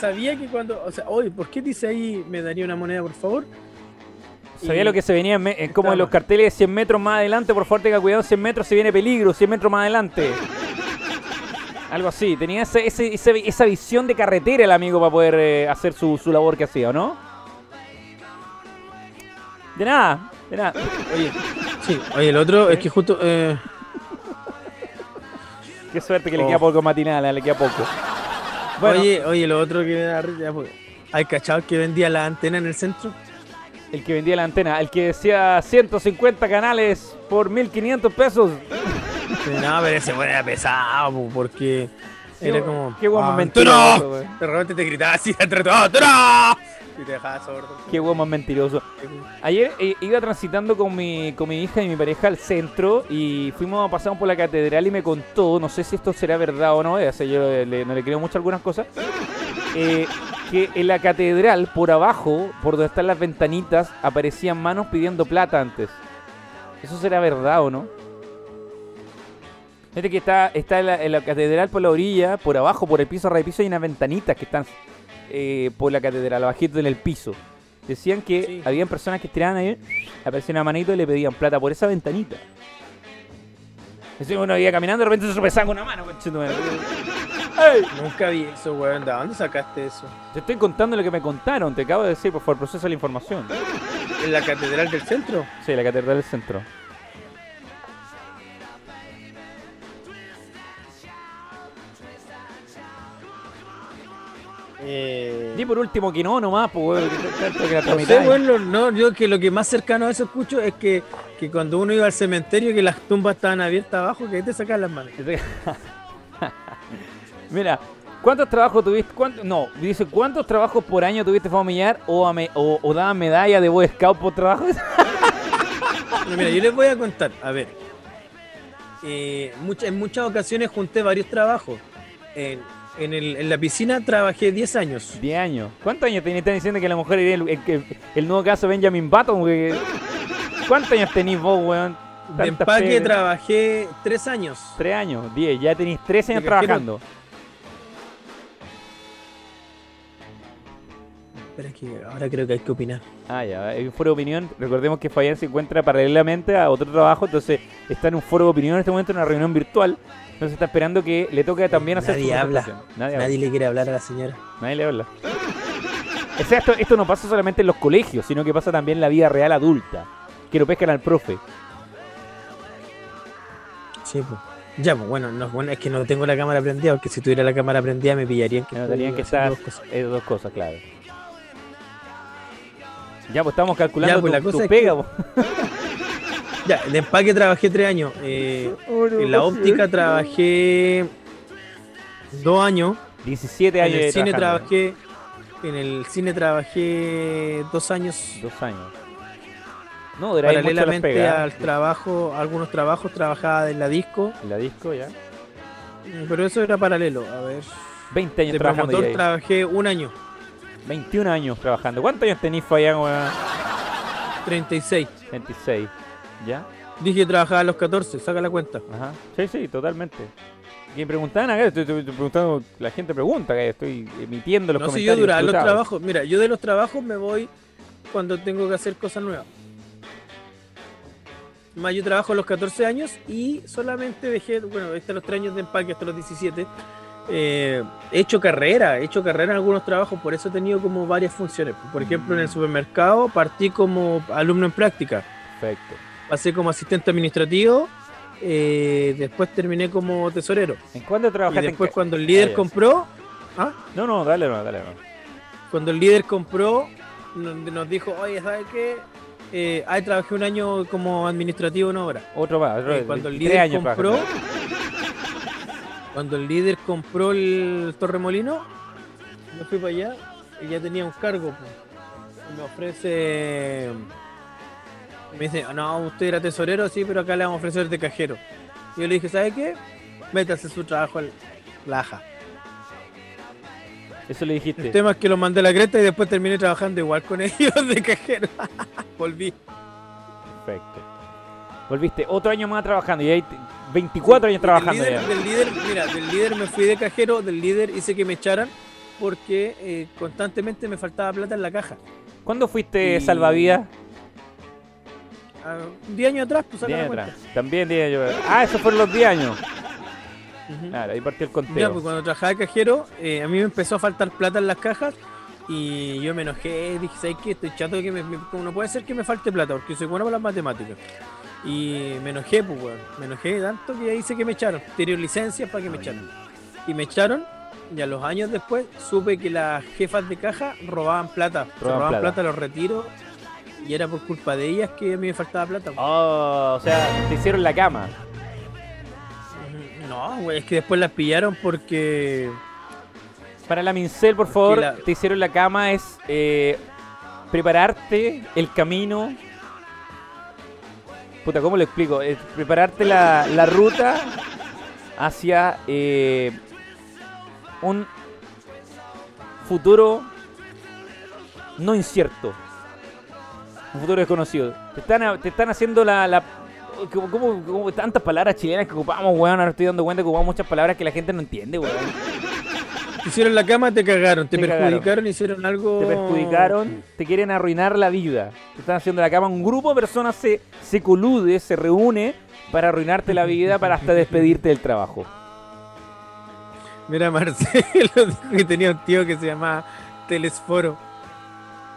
sabía que cuando, o sea, oye, ¿por qué dice ahí me daría una moneda, por favor? Sabía lo que se venía, en, como en los carteles de 100 metros más adelante, por favor tenga cuidado, 100 metros se viene peligro, 100 metros más adelante. Algo así, tenía esa visión de carretera el amigo para poder eh, hacer su, su labor que hacía, ¿o no? De nada, de nada. Oye, sí, oye, el otro es que justo. Eh... Qué suerte que le queda oh. poco matinal, le queda poco. Oye, oye, lo otro que me da risa. Pues, ¿Hay cachado que vendía la antena en el centro? El que vendía la antena, el que decía 150 canales por 1500 pesos. no, pero ese bueno era pesado, porque era como. Qué buen ah, mentiroso. De repente te gritaba así entre todos. ¡Tú y te dejaba sordo. Qué huevo más mentiroso. Ayer eh, iba transitando con mi, con mi hija y mi pareja al centro y fuimos a pasar por la catedral y me contó, no sé si esto será verdad o no, o sea, yo no le creo mucho algunas cosas, eh, que en la catedral, por abajo, por donde están las ventanitas, aparecían manos pidiendo plata antes. ¿Eso será verdad o no? Fíjate que está, está en, la, catedral por la orilla, por abajo, por el piso, de piso, hay unas ventanitas que están eh, por la catedral, bajito en el piso. Decían que habían personas que tiraban ahí, aparecían una manito y le pedían plata por esa ventanita. Decían uno iba caminando, de repente se tropezaban con una mano, Nunca vi eso, weón. ¿De dónde sacaste eso? Te estoy contando lo que me contaron, te acabo de decir, por favor, procesa la información. ¿En la catedral del centro? Sí, la catedral del centro. Eh... Di por último que no, nomás, pues, bueno, no, yo que lo que más cercano a eso escucho es que, que cuando uno iba al cementerio, que las tumbas estaban abiertas abajo, que ahí te sacan las manos. Mira, ¿cuántos trabajos tuviste? no, dice, ¿cuántos trabajos por año tuviste familiar o, o, o daban medalla de Boy Scout por trabajo? mira, yo les voy a contar, a ver. Eh, en muchas ocasiones junté varios trabajos. En, en, el, en la piscina trabajé 10 años. 10 años. ¿Cuántos años tenías? Están diciendo que la mujer el, el, nuevo caso Benjamin Button. ¿Cuántos años tenéis vos, weón? De empaque trabajé 3 años. 3 años, 10. Ya tenéis 3 años trabajando. Pero es que ahora creo que hay que opinar. Ah, ya, en un foro de opinión. Recordemos que Fabián se encuentra paralelamente a otro trabajo, entonces está en un foro de opinión en este momento, en una reunión virtual. Entonces está esperando que le toque también hacer Nadie habla. Nadie, Nadie le quiere hablar a la señora. Nadie le habla. esto, esto no pasa solamente en los colegios, sino que pasa también en la vida real adulta. Que lo pescan al profe. Sí, pues. Ya, pues bueno, no, bueno, es que no tengo la cámara prendida, porque si tuviera la cámara prendida me pillarían que no tenían que estar dos cosas. dos cosas, claro. Ya, pues estamos calculando pues, tu, pega. ya, el empaque trabajé tres años. Eh, en la óptica trabajé dos años. 17 años. En el cine trabajé. En el cine trabajé dos años. Dos años. No, Paralelamente al trabajo, algunos trabajos trabajaba en la disco. En la disco, ya. Pero eso era paralelo, a ver. 20 años de trabajando. trabajé un año. 21 años trabajando. ¿Cuántos años tenés weón? 36. 36. ¿Ya? Dije que trabajaba a los 14, saca la cuenta. Ajá. Sí, sí, totalmente. ¿Quién preguntaban acá? Estoy, preguntando, la gente pregunta acá, estoy emitiendo los no, comentarios. Si yo duraba los trabajos, mira, yo de los trabajos me voy cuando tengo que hacer cosas nuevas. Más yo trabajo a los 14 años y solamente dejé, bueno, hasta los 3 años de empaque, hasta los 17 eh, he hecho carrera, he hecho carrera en algunos trabajos, por eso he tenido como varias funciones. Por ejemplo, en el supermercado partí como alumno en práctica. Perfecto. Pasé como asistente administrativo, eh, después terminé como tesorero. ¿En cuándo trabajaste? Y después cuando el líder ah, compró... ¿ah? No, no, dale, no, dale. No. Cuando el líder compró, nos dijo, oye, ¿sabes qué? Eh, ahí trabajé un año como administrativo en obra. Otro más. Otro, cuando el líder compró... Cuando el líder compró el Torremolino, me fui para allá y ya tenía un cargo. me ofrece Me dice, no, usted era tesorero, sí, pero acá le vamos a ofrecer de cajero. Y yo le dije, ¿sabe qué? Métase su trabajo al laja. Eso le dijiste. El tema es que lo mandé a la creta y después terminé trabajando igual con ellos de cajero. Volví. Perfecto. Volviste otro año más trabajando y hay 24 años trabajando del líder, Del líder, mira, del líder me fui de cajero, del líder hice que me echaran porque eh, constantemente me faltaba plata en la caja. ¿Cuándo fuiste salvavidas? Ah, 10 años atrás, pues atrás. También 10 años. Ah, esos fueron los 10 años. Claro, ahí partió el conteo. pues cuando trabajaba de cajero, eh, a mí me empezó a faltar plata en las cajas y yo me enojé. Dije, ¿sabes qué? Estoy chato de que me, no puede ser que me falte plata porque soy bueno para las matemáticas. Y me enojé, pues, weón. Me enojé tanto que hice que me echaron. Tiré licencias para que me echaran. Y me echaron y a los años después supe que las jefas de caja robaban plata. Robaban, plata. los retiros y era por culpa de ellas que a mí me faltaba plata. Oh, o sea, te hicieron la cama. No, güey, es que después las pillaron porque... Para la Mincel, por favor, te hicieron la cama es eh, prepararte el camino. Puta, ¿cómo lo explico? Prepararte la, la ruta hacia eh, un futuro no incierto. Un futuro desconocido. Te están, te están haciendo la, la como, tantas palabras chilenas que ocupamos, weón. Ahora estoy dando cuenta que ocupamos muchas palabras que la gente no entiende, weón. Hicieron la cama, te cagaron, te, perjudicaron, hicieron algo. Te perjudicaron, te quieren arruinar la vida. Te están haciendo la cama. Un grupo de personas se, se colude, se reúne para arruinarte la vida, para hasta despedirte del trabajo. Mira, Marcelo dijo que tenía un tío que se llamaba Telesforo.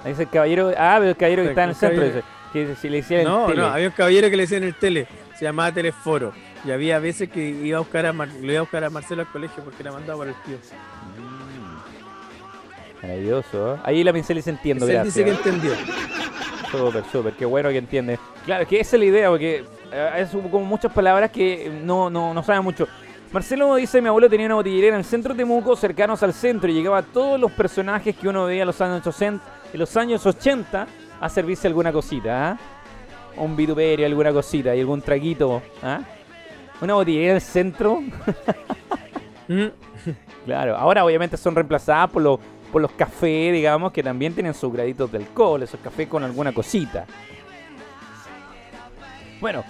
Ahí dice el caballero. Ah, pero el caballero que está en el centro. Dice, que si le no, no, había un caballero que le decían el tele. Se llamaba Telesforo. Y había veces que iba a buscar a lo iba a buscar a Marcelo al colegio porque era mandado por el tío. Maravilloso, ¿eh? Ahí la pincel se entiendo, gracias. dice que entendió. Súper, súper, qué bueno que entiende. Claro, que esa es la idea, porque eh, es como muchas palabras que no, no, no saben mucho. Marcelo dice, mi abuelo tenía una botillería en el centro de Temuco, cercanos al centro, y llegaba a todos los personajes que uno veía en los años 80, en los años 80 a servirse alguna cosita, ¿ah? Un vituperio, alguna cosita, y algún traguito, ¿ah? Una botillería en el centro. Mm. claro, ahora obviamente son reemplazadas por los, por los cafés, digamos, que también tienen sus graditos de alcohol, esos cafés con alguna cosita. Bueno,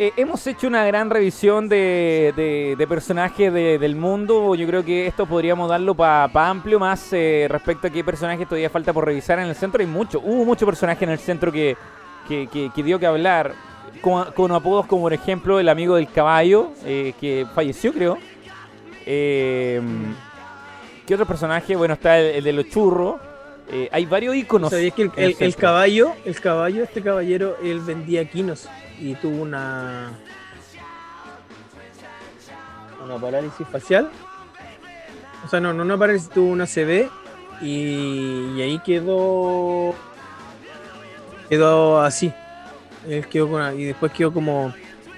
eh, hemos hecho una gran revisión de, de, personajes del mundo. Yo creo que esto podríamos darlo para amplio más eh, respecto a qué personajes todavía falta por revisar en el centro. Hay mucho, hubo mucho personaje en el centro que, que, dio que hablar. Con, apodos como por ejemplo el amigo del caballo, eh, que falleció creo. ¿Qué otro personaje? Bueno, está el, de los churros. hay varios iconos. ¿Sabías que el, el, caballo, el caballo, este caballero, él vendía quinos? y tuvo una una parálisis facial. O sea, no, no una parálisis, tuvo una CB y, ahí quedó quedó así. Él quedó con, y después quedó como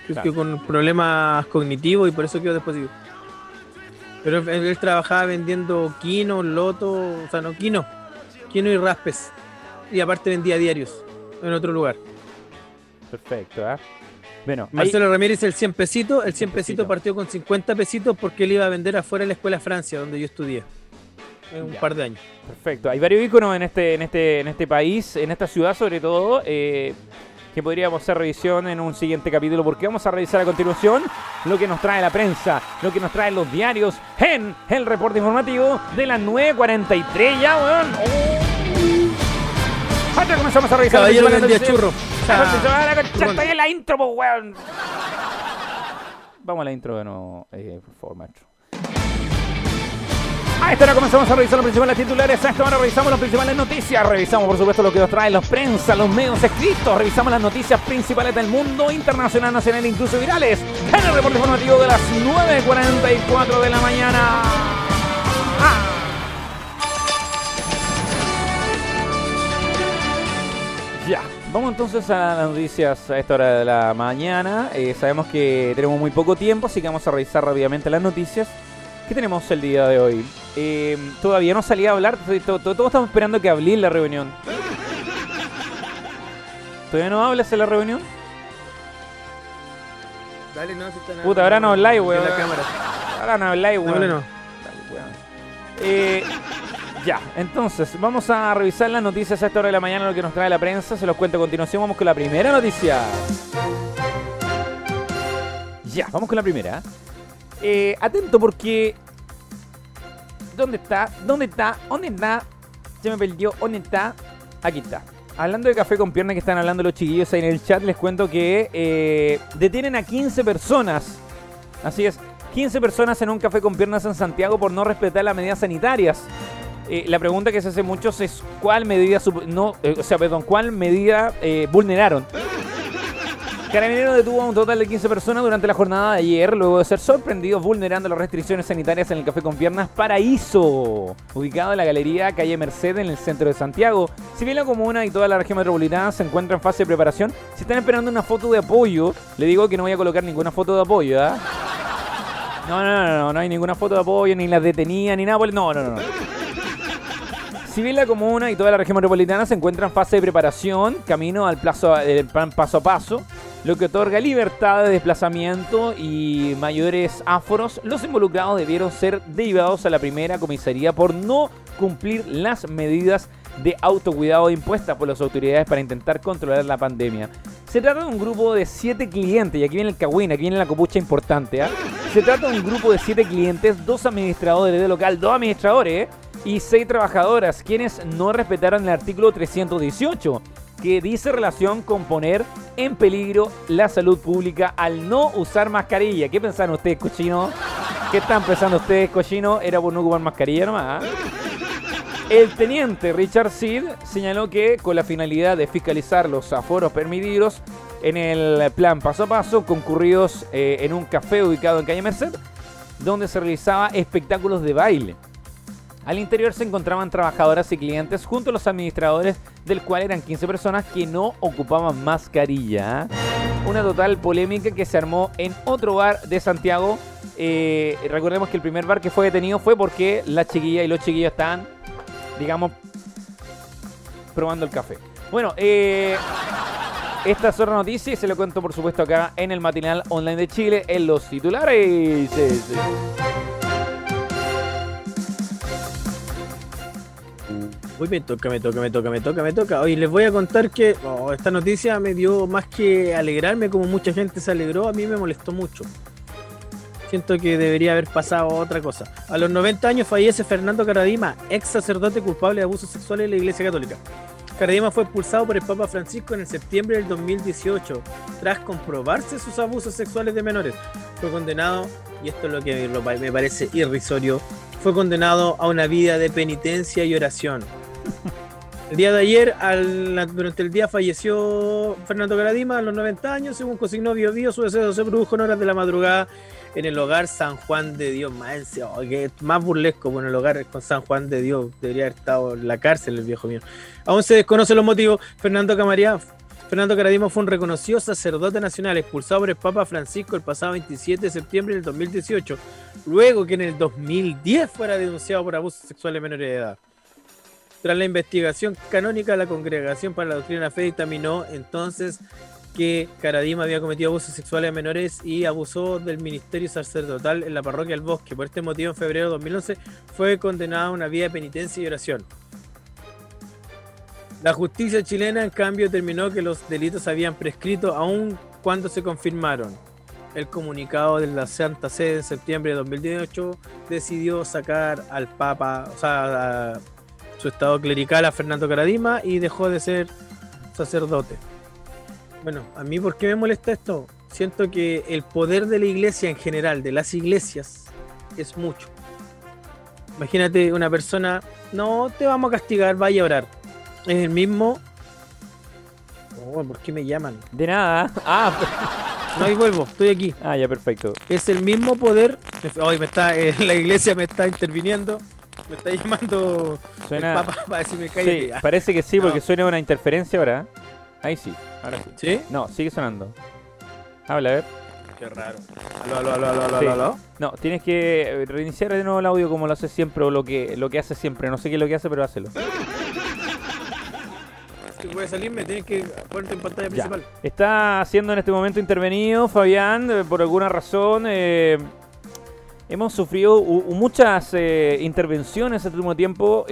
quedó con problemas cognitivos y por eso quedó después. Pero él, trabajaba vendiendo quino, loto, o sea, no quino, quino y raspes. Y aparte vendía diarios en otro lugar. Perfecto, ¿eh? Bueno, Marcelo Ramírez, el 100 pesitos, el 100 pesitos partió con 50 pesitos porque él iba a vender afuera de la escuela Francia, donde yo estudié. En un par de años. Perfecto. Hay varios iconos en este, en este, en este país, en esta ciudad sobre todo, eh, que podríamos hacer revisión en un siguiente capítulo, porque vamos a revisar a continuación lo que nos trae la prensa, lo que nos trae los diarios en el reporte informativo de las 9.43 ya, weón. Oh. comenzamos a revisar. Caballero vendía churro. Está la intro, weón. Vamos a la intro de nuevo, eh, por favor, maestro. A esta hora comenzamos a revisar los principales titulares. A esta hora revisamos las principales noticias. Revisamos, por supuesto, lo que nos trae la prensa, los medios escritos. Revisamos las noticias principales del mundo internacional, nacional e incluso virales. En el reporte informativo de las 9.44 de la mañana. ¡Ah! Ya. Vamos entonces a las noticias a esta hora de la mañana. Eh, sabemos que tenemos muy poco tiempo, así que vamos a revisar rápidamente las noticias. ¿Qué tenemos el día de hoy? Eh, todavía no salía a hablar, todos estamos esperando que hable en la reunión. ¿Todavía no hablas en la reunión? Dale, no, si Puta, ahora no live, weón. la cámara. Ahora no live, weón. Dale, no. Dale, weón. Eh, ya, entonces, vamos a revisar las noticias a esta hora de la mañana, lo que nos trae la prensa. Se los cuento a continuación. Vamos con la primera noticia. Ya, vamos con la primera. Eh, atento porque. ¿Dónde está? ¿Dónde está? ¿Dónde está? Se me perdió. ¿Dónde está? Aquí está. Hablando de café con pierna que están hablando los chiquillos ahí en el chat, les cuento que eh, detienen a 15 personas. Así es, 15 personas en un café con piernas en Santiago por no respetar las medidas sanitarias. Eh, la pregunta que se hace muchos es cuál medida no, o sea, perdón, cuál medida vulneraron. Carabinero detuvo a un total de 15 personas durante la jornada de ayer, luego de ser sorprendidos vulnerando las restricciones sanitarias en el Café con Piernas Paraíso, ubicado en la Galería Calle Merced en el centro de Santiago. Si bien la comuna y toda la región metropolitana se encuentran en fase de preparación, si están esperando una foto de apoyo, le digo que no voy a colocar ninguna foto de apoyo, ¿ah? No, no, no, no, no hay ninguna foto de apoyo, ni las detenía, ni nada. No, no, no. Si bien la comuna y toda la región metropolitana se encuentran en fase de preparación, camino al plazo, paso a paso, lo que otorga libertad de desplazamiento y mayores áforos, los involucrados debieron ser derivados a la primera comisaría por no cumplir las medidas de autocuidado impuestas por las autoridades para intentar controlar la pandemia. Se trata de un grupo de siete clientes, y aquí viene el cagüín, aquí viene la copucha importante. ¿ah? Se trata de un grupo de siete clientes, dos administradores de local, dos administradores ¿eh? y seis trabajadoras, quienes no respetaron el artículo 318 que dice relación con poner en peligro la salud pública al no usar mascarilla. ¿Qué pensaron ustedes, cochino? ¿Qué están pensando ustedes, cochino? Era por no ocupar mascarilla nomás. ¿ah? El teniente Richard Seed señaló que con la finalidad de fiscalizar los aforos permitidos en el plan paso a paso concurridos eh, en un café ubicado en calle Merced, donde se realizaba espectáculos de baile. Al interior se encontraban trabajadoras y clientes junto a los administradores, del cual eran 15 personas que no ocupaban mascarilla. Una total polémica que se armó en otro bar de Santiago. Eh, recordemos que el primer bar que fue detenido fue porque la chiquilla y los chiquillos estaban, digamos, probando el café. Bueno, eh, esta es noticia y se lo cuento por supuesto acá en el matinal online de Chile en los titulares. Uy, me toca, me toca, me toca, me toca, me toca. Hoy les voy a contar que oh, esta noticia me dio más que alegrarme, como mucha gente se alegró, a mí me molestó mucho. Siento que debería haber pasado otra cosa. A los 90 años fallece Fernando Caradima, ex sacerdote culpable de abusos sexuales en la Iglesia Católica. Caradima fue expulsado por el Papa Francisco en el septiembre del 2018, tras comprobarse sus abusos sexuales de menores. Fue condenado, y esto es lo que me parece irrisorio, fue condenado a una vida de penitencia y oración el día de ayer, durante el día falleció Fernando Caradima a los 90 años, según consignó Bio su deseo se produjo en horas de la madrugada en el hogar San Juan de Dios. Más, oh, más burlesco, bueno, el hogar con San Juan de Dios. Debería haber estado en la cárcel el viejo mío. Aún se desconocen los motivos. Fernando Camaría, Fernando Caradima fue un reconocido sacerdote nacional expulsado por el Papa Francisco el pasado 27 de septiembre del 2018, luego que en el 2010 fuera denunciado por abusos sexuales de menores de edad. Tras la investigación canónica, la Congregación para la Doctrina Fe dictaminó entonces que Caradima había cometido abusos sexuales a menores y abusó del ministerio sacerdotal en la parroquia del Bosque. Por este motivo, en febrero de 2011 fue condenado a una vía de penitencia y oración. La justicia chilena, en cambio, determinó que los delitos habían prescrito aún cuando se confirmaron. El comunicado de la Santa Sede en septiembre de 2018 decidió sacar al Papa, o sea, su estado clerical a Fernando Caradima y dejó de ser sacerdote. Bueno, a mí, ¿por qué me molesta esto? Siento que el poder de la iglesia en general, de las iglesias, es mucho. Imagínate una persona, no te vamos a castigar, vaya a orar. Es el mismo. Oh, ¿Por qué me llaman? De nada. Ah, no, ahí vuelvo, estoy aquí. Ah, ya, perfecto. Es el mismo poder. Hoy me está, eh, la iglesia me está interviniendo. Me está llamando suena... para decirme Sí, parece que sí, porque suena una interferencia ahora. Ahí sí, ahora sí. ¿Sí? No, sigue sonando. Habla, a ver. Qué raro. Aló, aló, aló, aló, aló, No, tienes que reiniciar de nuevo el audio como lo hace siempre o lo que, lo que hace siempre. No sé qué es lo que hace, pero hácelo. que voy a salir, me tienes que ponerte en pantalla principal. Está siendo en este momento intervenido Fabián, eh, por alguna razón. Eh, hemos sufrido muchas eh, intervenciones este último tiempo.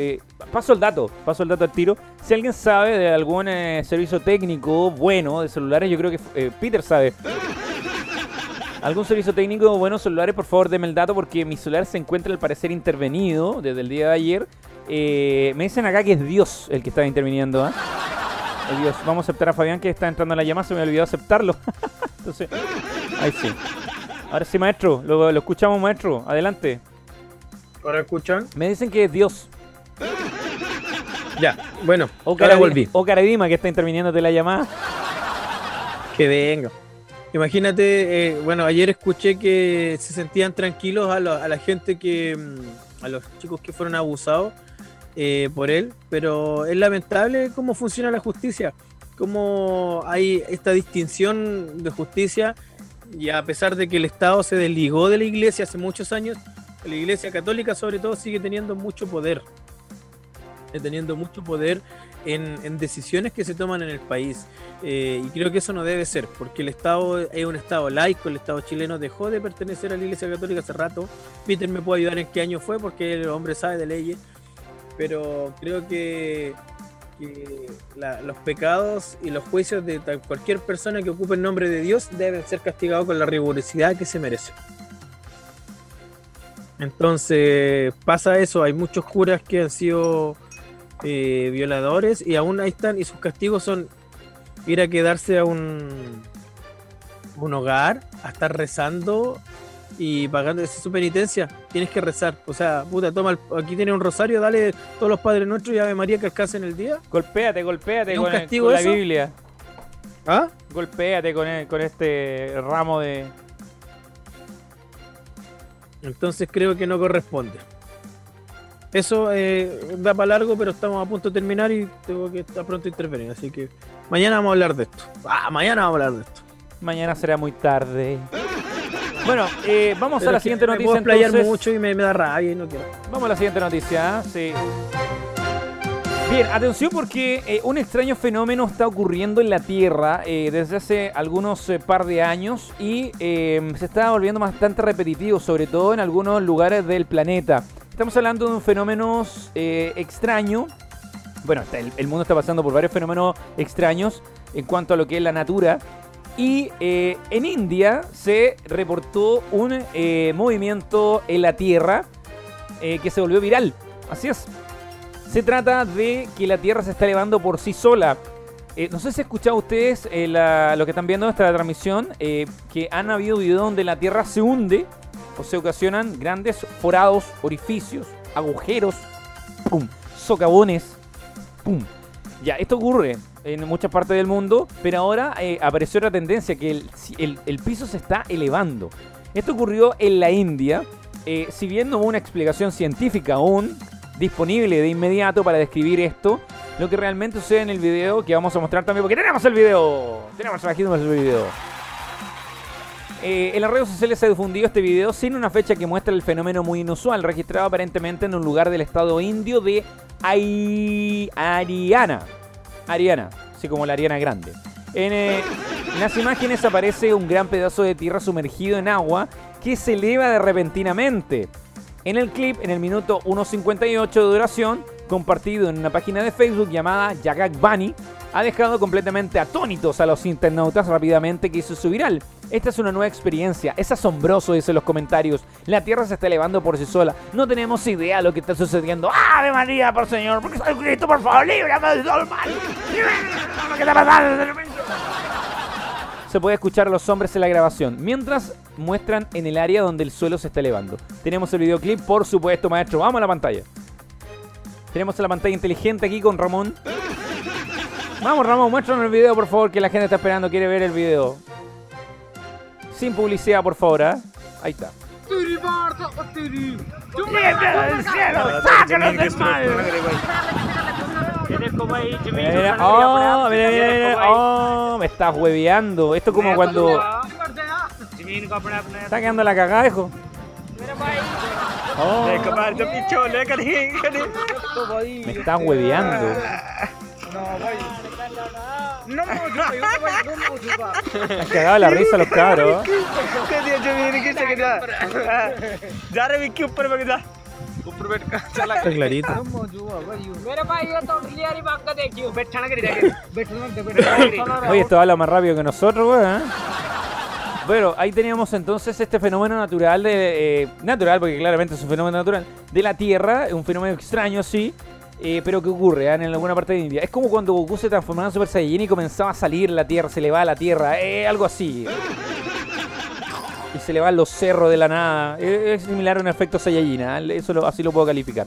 paso el dato, paso el dato al tiro. Si alguien sabe de algún servicio técnico bueno de celulares, yo creo que Peter sabe. ¿Algún servicio técnico bueno celulares? Por favor, deme el dato porque mi celular se encuentra al parecer intervenido desde el día de ayer. me dicen acá que es Dios el que está interviniendo. ¿eh? Dios. Vamos a aceptar a Fabián que está entrando en la llamada. Se me olvidó aceptarlo. Entonces, ahí sí. Ahora sí, maestro. Lo, escuchamos, maestro. Adelante. ¿Ahora escuchan? Me dicen que es Dios. Ya, bueno. O ahora volví. O Caradima que está interviniendo de la llamada. Que venga. Imagínate, eh, bueno, ayer escuché que se sentían tranquilos a, a la gente que. Mm, a los chicos que fueron abusados eh, por él, pero es lamentable cómo funciona la justicia, cómo hay esta distinción de justicia y a pesar de que el Estado se desligó de la iglesia hace muchos años, la iglesia católica sobre todo sigue teniendo mucho poder, teniendo mucho poder en, decisiones que se toman en el país. Eh, y creo que eso no debe ser, porque el Estado es un Estado laico, el Estado chileno dejó de pertenecer a la Iglesia Católica hace rato. Peter me puede ayudar en qué año fue, porque el hombre sabe de leyes pero creo que, los pecados y los juicios de cualquier persona que ocupe el nombre de Dios deben ser castigados con la rigurosidad que se merece. Entonces pasa eso, hay muchos curas que han sido eh, violadores y aún ahí están y sus castigos son ir a quedarse a un, un hogar, a estar rezando y pagando su penitencia, tienes que rezar. O sea, puta, toma, aquí tiene un rosario, dale todos los Padres Nuestros y Ave María que alcancen el día. Golpéate, golpéate con, castigo la Biblia. ¿Ah? Golpéate con, con este ramo de... Entonces creo que no corresponde. Eso eh, da para largo, pero estamos a punto de terminar y tengo que estar pronto a intervenir. Así que mañana vamos a hablar de esto. Ah, mañana vamos a hablar de esto. Mañana será muy tarde. Bueno, eh, vamos a la siguiente noticia. Me puedo entonces. mucho y me, da rabia y no quiero. Vamos a la siguiente noticia, sí. Bien, atención porque eh, un extraño fenómeno está ocurriendo en la Tierra eh, desde hace algunos par de años y se está volviendo bastante repetitivo, sobre todo en algunos lugares del planeta. Estamos hablando de un fenómeno extraño. Bueno, el mundo está pasando por varios fenómenos extraños en cuanto a lo que es la natura. Y eh, en India se reportó un eh, movimiento en la Tierra eh, que se volvió viral. Así es. Se trata de que la Tierra se está elevando por sí sola. no sé si han escuchado ustedes lo que están viendo en esta transmisión, que han habido videos donde la Tierra se hunde o se ocasionan grandes forados, orificios, agujeros, pum, socavones, pum. Ya, esto ocurre en muchas partes del mundo, pero ahora eh, apareció otra tendencia, que el, piso se está elevando. Esto ocurrió en la India, eh, si bien no hubo una explicación científica aún disponible de inmediato para describir esto, lo que realmente sucede en el video, que vamos a mostrar también, porque tenemos el video, tenemos aquí el video. Eh, en las redes sociales se ha difundido este video sin una fecha que muestra el fenómeno muy inusual, registrado aparentemente en un lugar del estado indio de Ariana. Ariana, así como la Ariana Grande. Eh, en, las imágenes aparece un gran pedazo de tierra sumergido en agua que se eleva de repentinamente. En el clip, en el minuto 1.58 de duración, compartido en una página de Facebook llamada Jagak Bunny, ha dejado completamente atónitos a los internautas rápidamente que hizo su viral. Esta es una nueva experiencia, es asombroso, dice los comentarios. La Tierra se está elevando por sí sola. No tenemos idea de lo que está sucediendo. ¡Ave María, por Señor! ¿Por qué está Cristo, por favor? ¡Líbrame de todo mal! ¿Qué está pasando? Se puede escuchar a los hombres en la grabación, mientras muestran en el área donde el suelo se está elevando. Tenemos el videoclip, por supuesto, maestro. Vamos a la pantalla. Tenemos la pantalla inteligente aquí con Ramón. Vamos, Ramón, muéstranos el video, por favor, que la gente está esperando, quiere ver el video. Sin publicidad, por favor, ¿eh? Ahí está. Oh, mira, mira, mira. Oh, me estás hueveando. Esto es como cuando. Está quedando la cagada, hijo. Oh. Me estás hueveando. No cagado la risa los cabros. Está clarito. Oye, esto habla más rápido que nosotros, weón. ¿eh? Bueno, ahí teníamos entonces este fenómeno natural de. Eh, natural, porque claramente es un fenómeno natural. De la Tierra, un fenómeno extraño, sí. Eh, pero que ocurre ¿eh? en alguna parte de India. Es como cuando Goku se transformaba en Super Saiyajin y comenzaba a salir la Tierra, se le va a la Tierra. algo así. Y se le van los cerros de la nada. Es similar a un efecto Saiyajin. Eso así lo puedo calificar.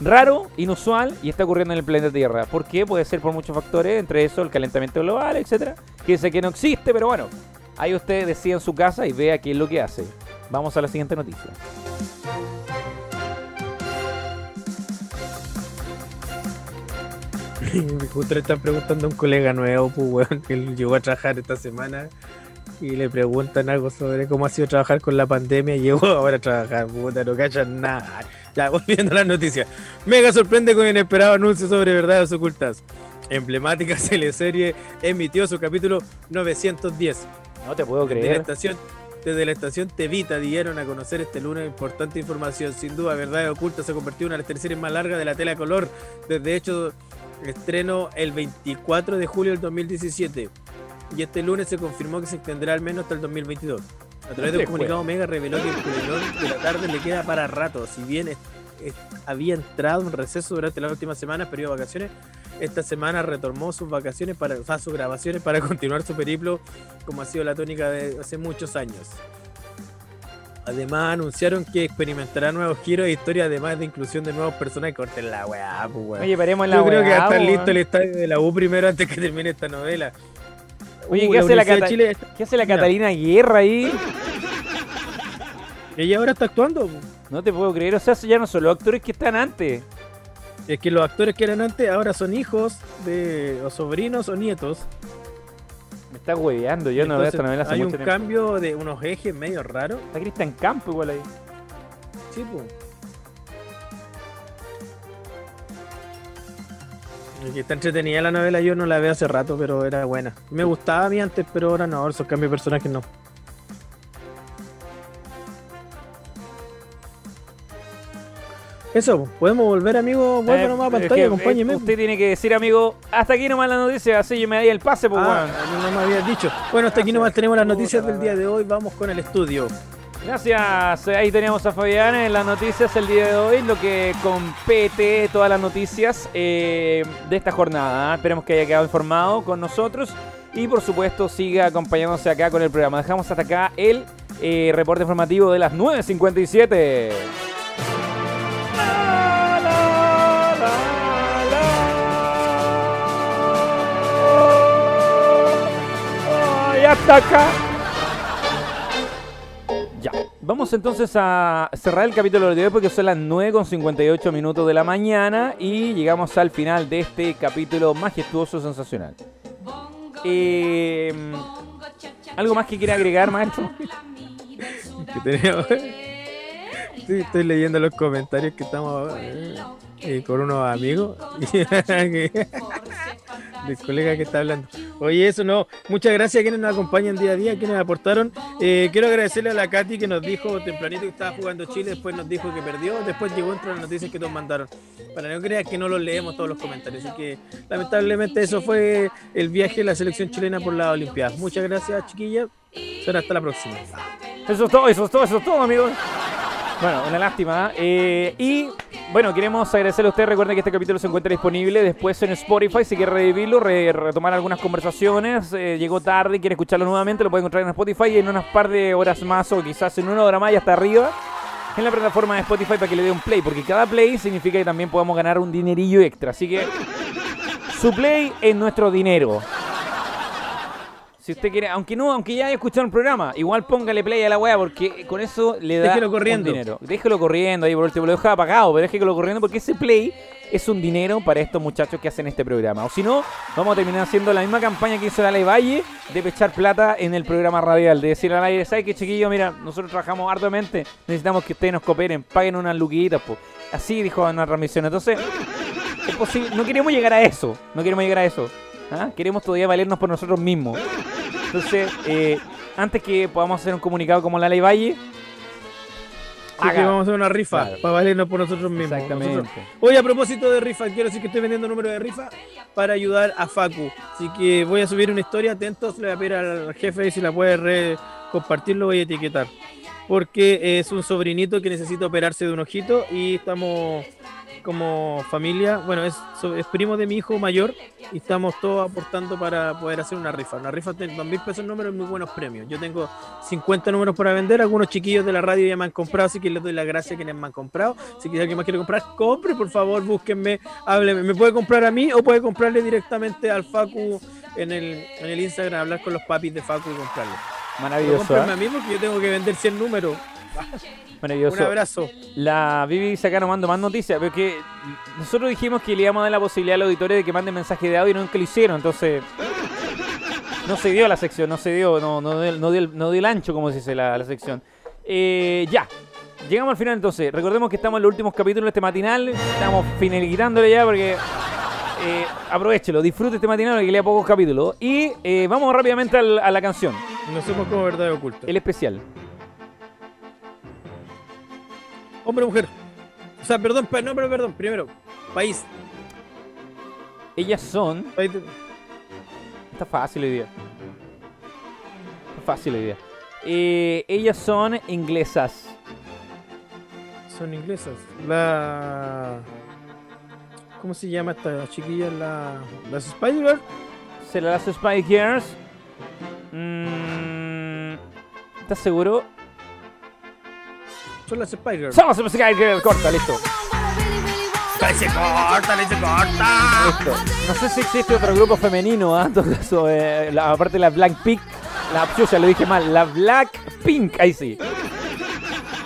Raro, inusual y está ocurriendo en el planeta Tierra. ¿Por qué? Puede ser por muchos factores, entre eso el calentamiento global, etcétera. Que sé que no existe, pero bueno, Ahí usted decide en su casa y vea qué es lo que hace. Vamos a la siguiente noticia. Justo le están preguntando a un colega nuevo, pues, weón, que llegó a trabajar esta semana y le preguntan algo sobre cómo ha sido trabajar con la pandemia y llegó ahora a trabajar, puta, no cachan nada. Ya, volviendo a las noticias. Mega sorprende con inesperado anuncio sobre verdades ocultas. Emblemática teleserie emitió su capítulo 910. No te puedo creer. Desde la estación, desde la estación Tevita dieron a conocer este lunes importante información. Sin duda, Verdad Oculta se convirtió en una de las teleseries más largas de la tela color. Desde hecho, estreno el 24 de julio del 2017. Y este lunes se confirmó que se extenderá al menos hasta el 2022. A través de un comunicado, Mega reveló que el de la tarde le queda para rato. Si bien había entrado en receso durante las últimas semanas, periodo de vacaciones, esta semana retomó sus vacaciones para, o sus grabaciones para continuar su periplo, como ha sido la tónica de hace muchos años. Además, anunciaron que experimentará nuevos giros de historia, además de inclusión de nuevos personajes. Corten la weá, pues Oye, paremos la Yo creo que va a estar listo el estadio de la U primero antes que termine esta novela. Oye, ¿qué, uh, hace la ¿qué hace la Catalina Guerra ahí? Ella ahora está actuando. No te puedo creer, o sea, ya no son los actores que están antes. Es que los actores que eran antes ahora son hijos de o sobrinos o nietos. Está hueveando, yo no veo esta novela Hay un cambio de unos ejes medio raros. Está Cristian Campo igual ahí. Sí, pues. Está entretenida la novela, yo no la veo hace rato, pero era buena. Me gustaba a mí antes, pero ahora no, esos cambios de personajes no. Eso, podemos volver, amigo. Vuelve eh, nomás a pantalla, acompáñeme. Usted tiene que decir, amigo, hasta aquí nomás la noticia, así yo me di el pase, pues, ah, No me habías dicho. Bueno, hasta aquí nomás tenemos las noticias del día de hoy. Vamos con el estudio. Gracias. Ahí tenemos a Fabián en las noticias el día de hoy, lo que compete todas las noticias eh, de esta jornada. Esperemos que haya quedado informado con nosotros y por supuesto siga acompañándose acá con el programa. Dejamos hasta acá el eh, reporte informativo de las 9.57. Ya, vamos entonces a cerrar el capítulo de hoy porque son las 9 con 58 minutos de la mañana y llegamos al final de este capítulo majestuoso, sensacional. Em, ¿Algo más que quiera agregar, maestro? estoy leyendo los comentarios que estamos eh, eh, con unos amigos. del colega que está hablando. Oye, eso no. Muchas gracias a quienes nos acompañan día a día, quienes aportaron. Eh, quiero agradecerle a la Katy que nos dijo tempranito que estaba jugando Chile, después nos dijo que perdió, después llegó entre las noticias que nos mandaron. Para no creas que no los leemos todos los comentarios. Así que lamentablemente eso fue el viaje de la selección chilena por la Olimpiada. Muchas gracias, chiquillas. Será hasta la próxima. Eso es todo, eso es todo, eso es todo, amigos. Bueno, una lástima. ¿eh? y bueno, queremos agradecerle a usted. Recuerden que este capítulo se encuentra disponible después en Spotify. Si quiere revivirlo, retomar algunas conversaciones, eh, llegó tarde quiere escucharlo nuevamente, lo puede encontrar en Spotify y en unas par de horas más o quizás en una hora más y hasta arriba en la plataforma de Spotify para que le dé un play, porque cada play significa que también podamos ganar un dinerillo extra. Así que su play es nuestro dinero. Si usted quiere, aunque no, aunque ya haya escuchado un programa, igual póngale play a la weá porque con eso le da déjelo corriendo. dinero. Déjelo corriendo ahí por último, lo deja apagado, pero déjelo corriendo porque ese play es un dinero para estos muchachos que hacen este programa. O si no, vamos a terminar haciendo la misma campaña que hizo Dale Valle de pechar plata en el programa radial. De decir al aire, ¿sabes qué chiquillo? Mira, nosotros trabajamos arduamente, necesitamos que ustedes nos cooperen, paguen unas luquitas, pues. Así dijo en la transmisión. Entonces, es posible, no queremos llegar a eso, no queremos llegar a eso. ¿Ah? Queremos todavía valernos por nosotros mismos. Entonces, eh, antes que podamos hacer un comunicado como la Ley Valle, que vamos a hacer una rifa para valernos por nosotros mismos. Exactamente. Hoy a propósito de rifa, quiero decir que estoy vendiendo número de rifa para ayudar a Facu. Así que voy a subir una historia, atentos, le voy a pedir al jefe si la puede compartirlo, voy a etiquetar. Porque es un sobrinito que necesita operarse de un ojito y estamos como familia, bueno, es, es, primo de mi hijo mayor y estamos todos aportando para poder hacer una rifa. Una rifa de 2 mil pesos números muy buenos premios. Yo tengo 50 números para vender, algunos chiquillos de la radio ya me han comprado, así que les doy las gracias a quienes me han comprado. Si alguien más quiere comprar, compre, por favor, búsquenme, hábleme. Me puede comprar a mí o puede comprarle directamente al Facu en el, en el Instagram, hablar con los papis de Facu y comprarle. Maravilloso. ¿eh? a mí porque yo tengo que vender 100 números. Maravilloso. Un abrazo. La Vivi dice acá nos mando más noticias, porque nosotros dijimos que le íbamos a dar la posibilidad al auditorio de que manden mensaje de audio y nunca lo hicieron, entonces no se dio la sección, no se dio, no, no, dio, no dio, el ancho, como se dice la, la sección. Eh, ya, llegamos al final entonces. Recordemos que estamos en los últimos capítulos de este matinal, estamos finalizándole ya porque... Eh, aprovechelo, disfrute este matinal que lea pocos capítulos. Y eh, vamos rápidamente a la, canción. Nos somos como verdad oculta. El especial. Hombre o mujer. O sea, perdón, no, pero perdón. Primero, país. Ellas son. Está fácil hoy día. Está fácil hoy día. Eh, ellas son inglesas. Son inglesas. La. ¿Cómo se llama esta chiquilla? La, ¿Las Spider Girls? ¿Será las Spider Girls? Mm, ¿Estás seguro? Son las Spider Girls. Son las Spider Girls. Corta, listo. ¡Se corta, se corta! Listo. No sé si existe otro grupo femenino, ¿ah? ¿eh? aparte de la Blackpink. La, yo ya lo dije mal. La Blackpink, ahí sí.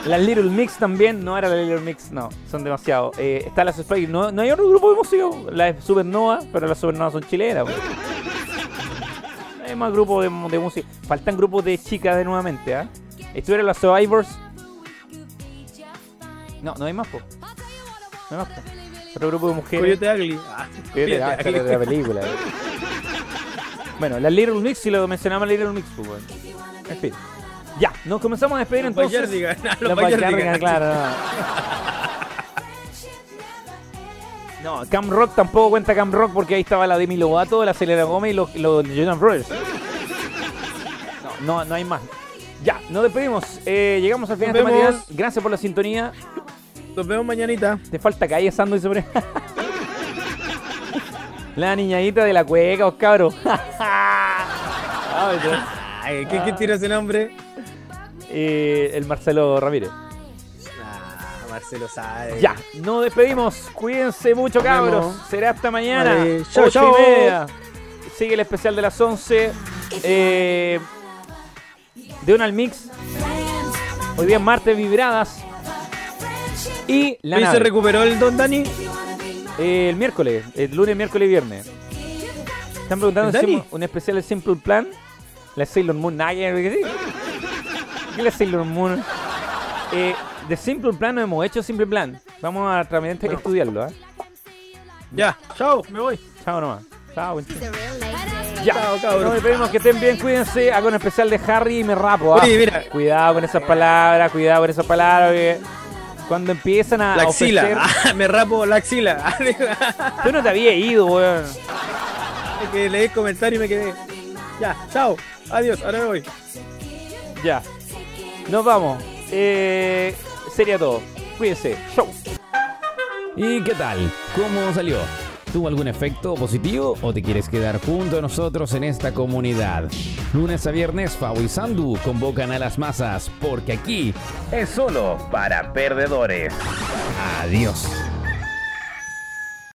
La Little Mix también, no era la Little Mix, no, son demasiado. Eh, está las Spice, no, no hay otro grupo de música, la Supernova, pero las Supernova son chilenas. Pues. Hay más grupos de, música. Faltan grupos de chicas de nuevamente, ¿ah? ¿eh? ¿Estuvieron las Survivors? No, no hay más, po. No hay más, po. Otro grupo de mujeres. Coyote Ugly. Ah, Coyote Ugly de la película. Eh. bueno, la Little Mix, si lo mencionamos, la Little Mix, pues, bueno. En fin. Ya, nos comenzamos a despedir los entonces. los los claro. No. no, Cam Rock tampoco cuenta Cam Rock porque ahí estaba la Demi Lovato, la Selena Gomez y los, los Jonas Brothers. No, no, no hay más. Ya, nos despedimos. Eh, llegamos al final de este Gracias por la sintonía. Nos vemos mañanita. Te falta calle Sando y sobre. la niñadita de la cueca, os cabros. ¿Qué, ¿Qué tira ese nombre? Eh, el Marcelo Ramírez. Ah, Marcelo sabe. Ya, nos despedimos. Cuídense mucho, cabros. Será hasta mañana. Chao, chao. Sigue el especial de las 11. Eh, de una al mix. Hoy día martes vibradas. Y la se recuperó el Don Dani? Eh, el miércoles, el lunes, miércoles y viernes. Están preguntando si un especial de Simple Plan. La Sailor Moon. ¿qué ¿Qué la Sailor Moon? Eh, de Simple Plan no hemos hecho Simple Plan. Vamos a realmente estudiarlo, ¿eh? Ya, chao, me voy. Chao nomás. Chao, ya, nos despedimos que estén bien, cuídense. Hago un especial de Harry y me rapo. ¿ah? mira. Cuidado con esas palabras, cuidado con esas palabras. cuando empiezan a. La axila, ah, me rapo la axila. Tú no te había ido, weón. Es que leí comentario y me quedé. Ya, chao, adiós, ahora me voy. Ya, nos vamos. Eh, sería todo. Cuídense. Show. ¿Y qué tal? ¿Cómo salió? ¿Tuvo algún efecto positivo o te quieres quedar junto a nosotros en esta comunidad? Lunes a viernes, Fau y Sandu convocan a las masas porque aquí es solo para perdedores. Adiós.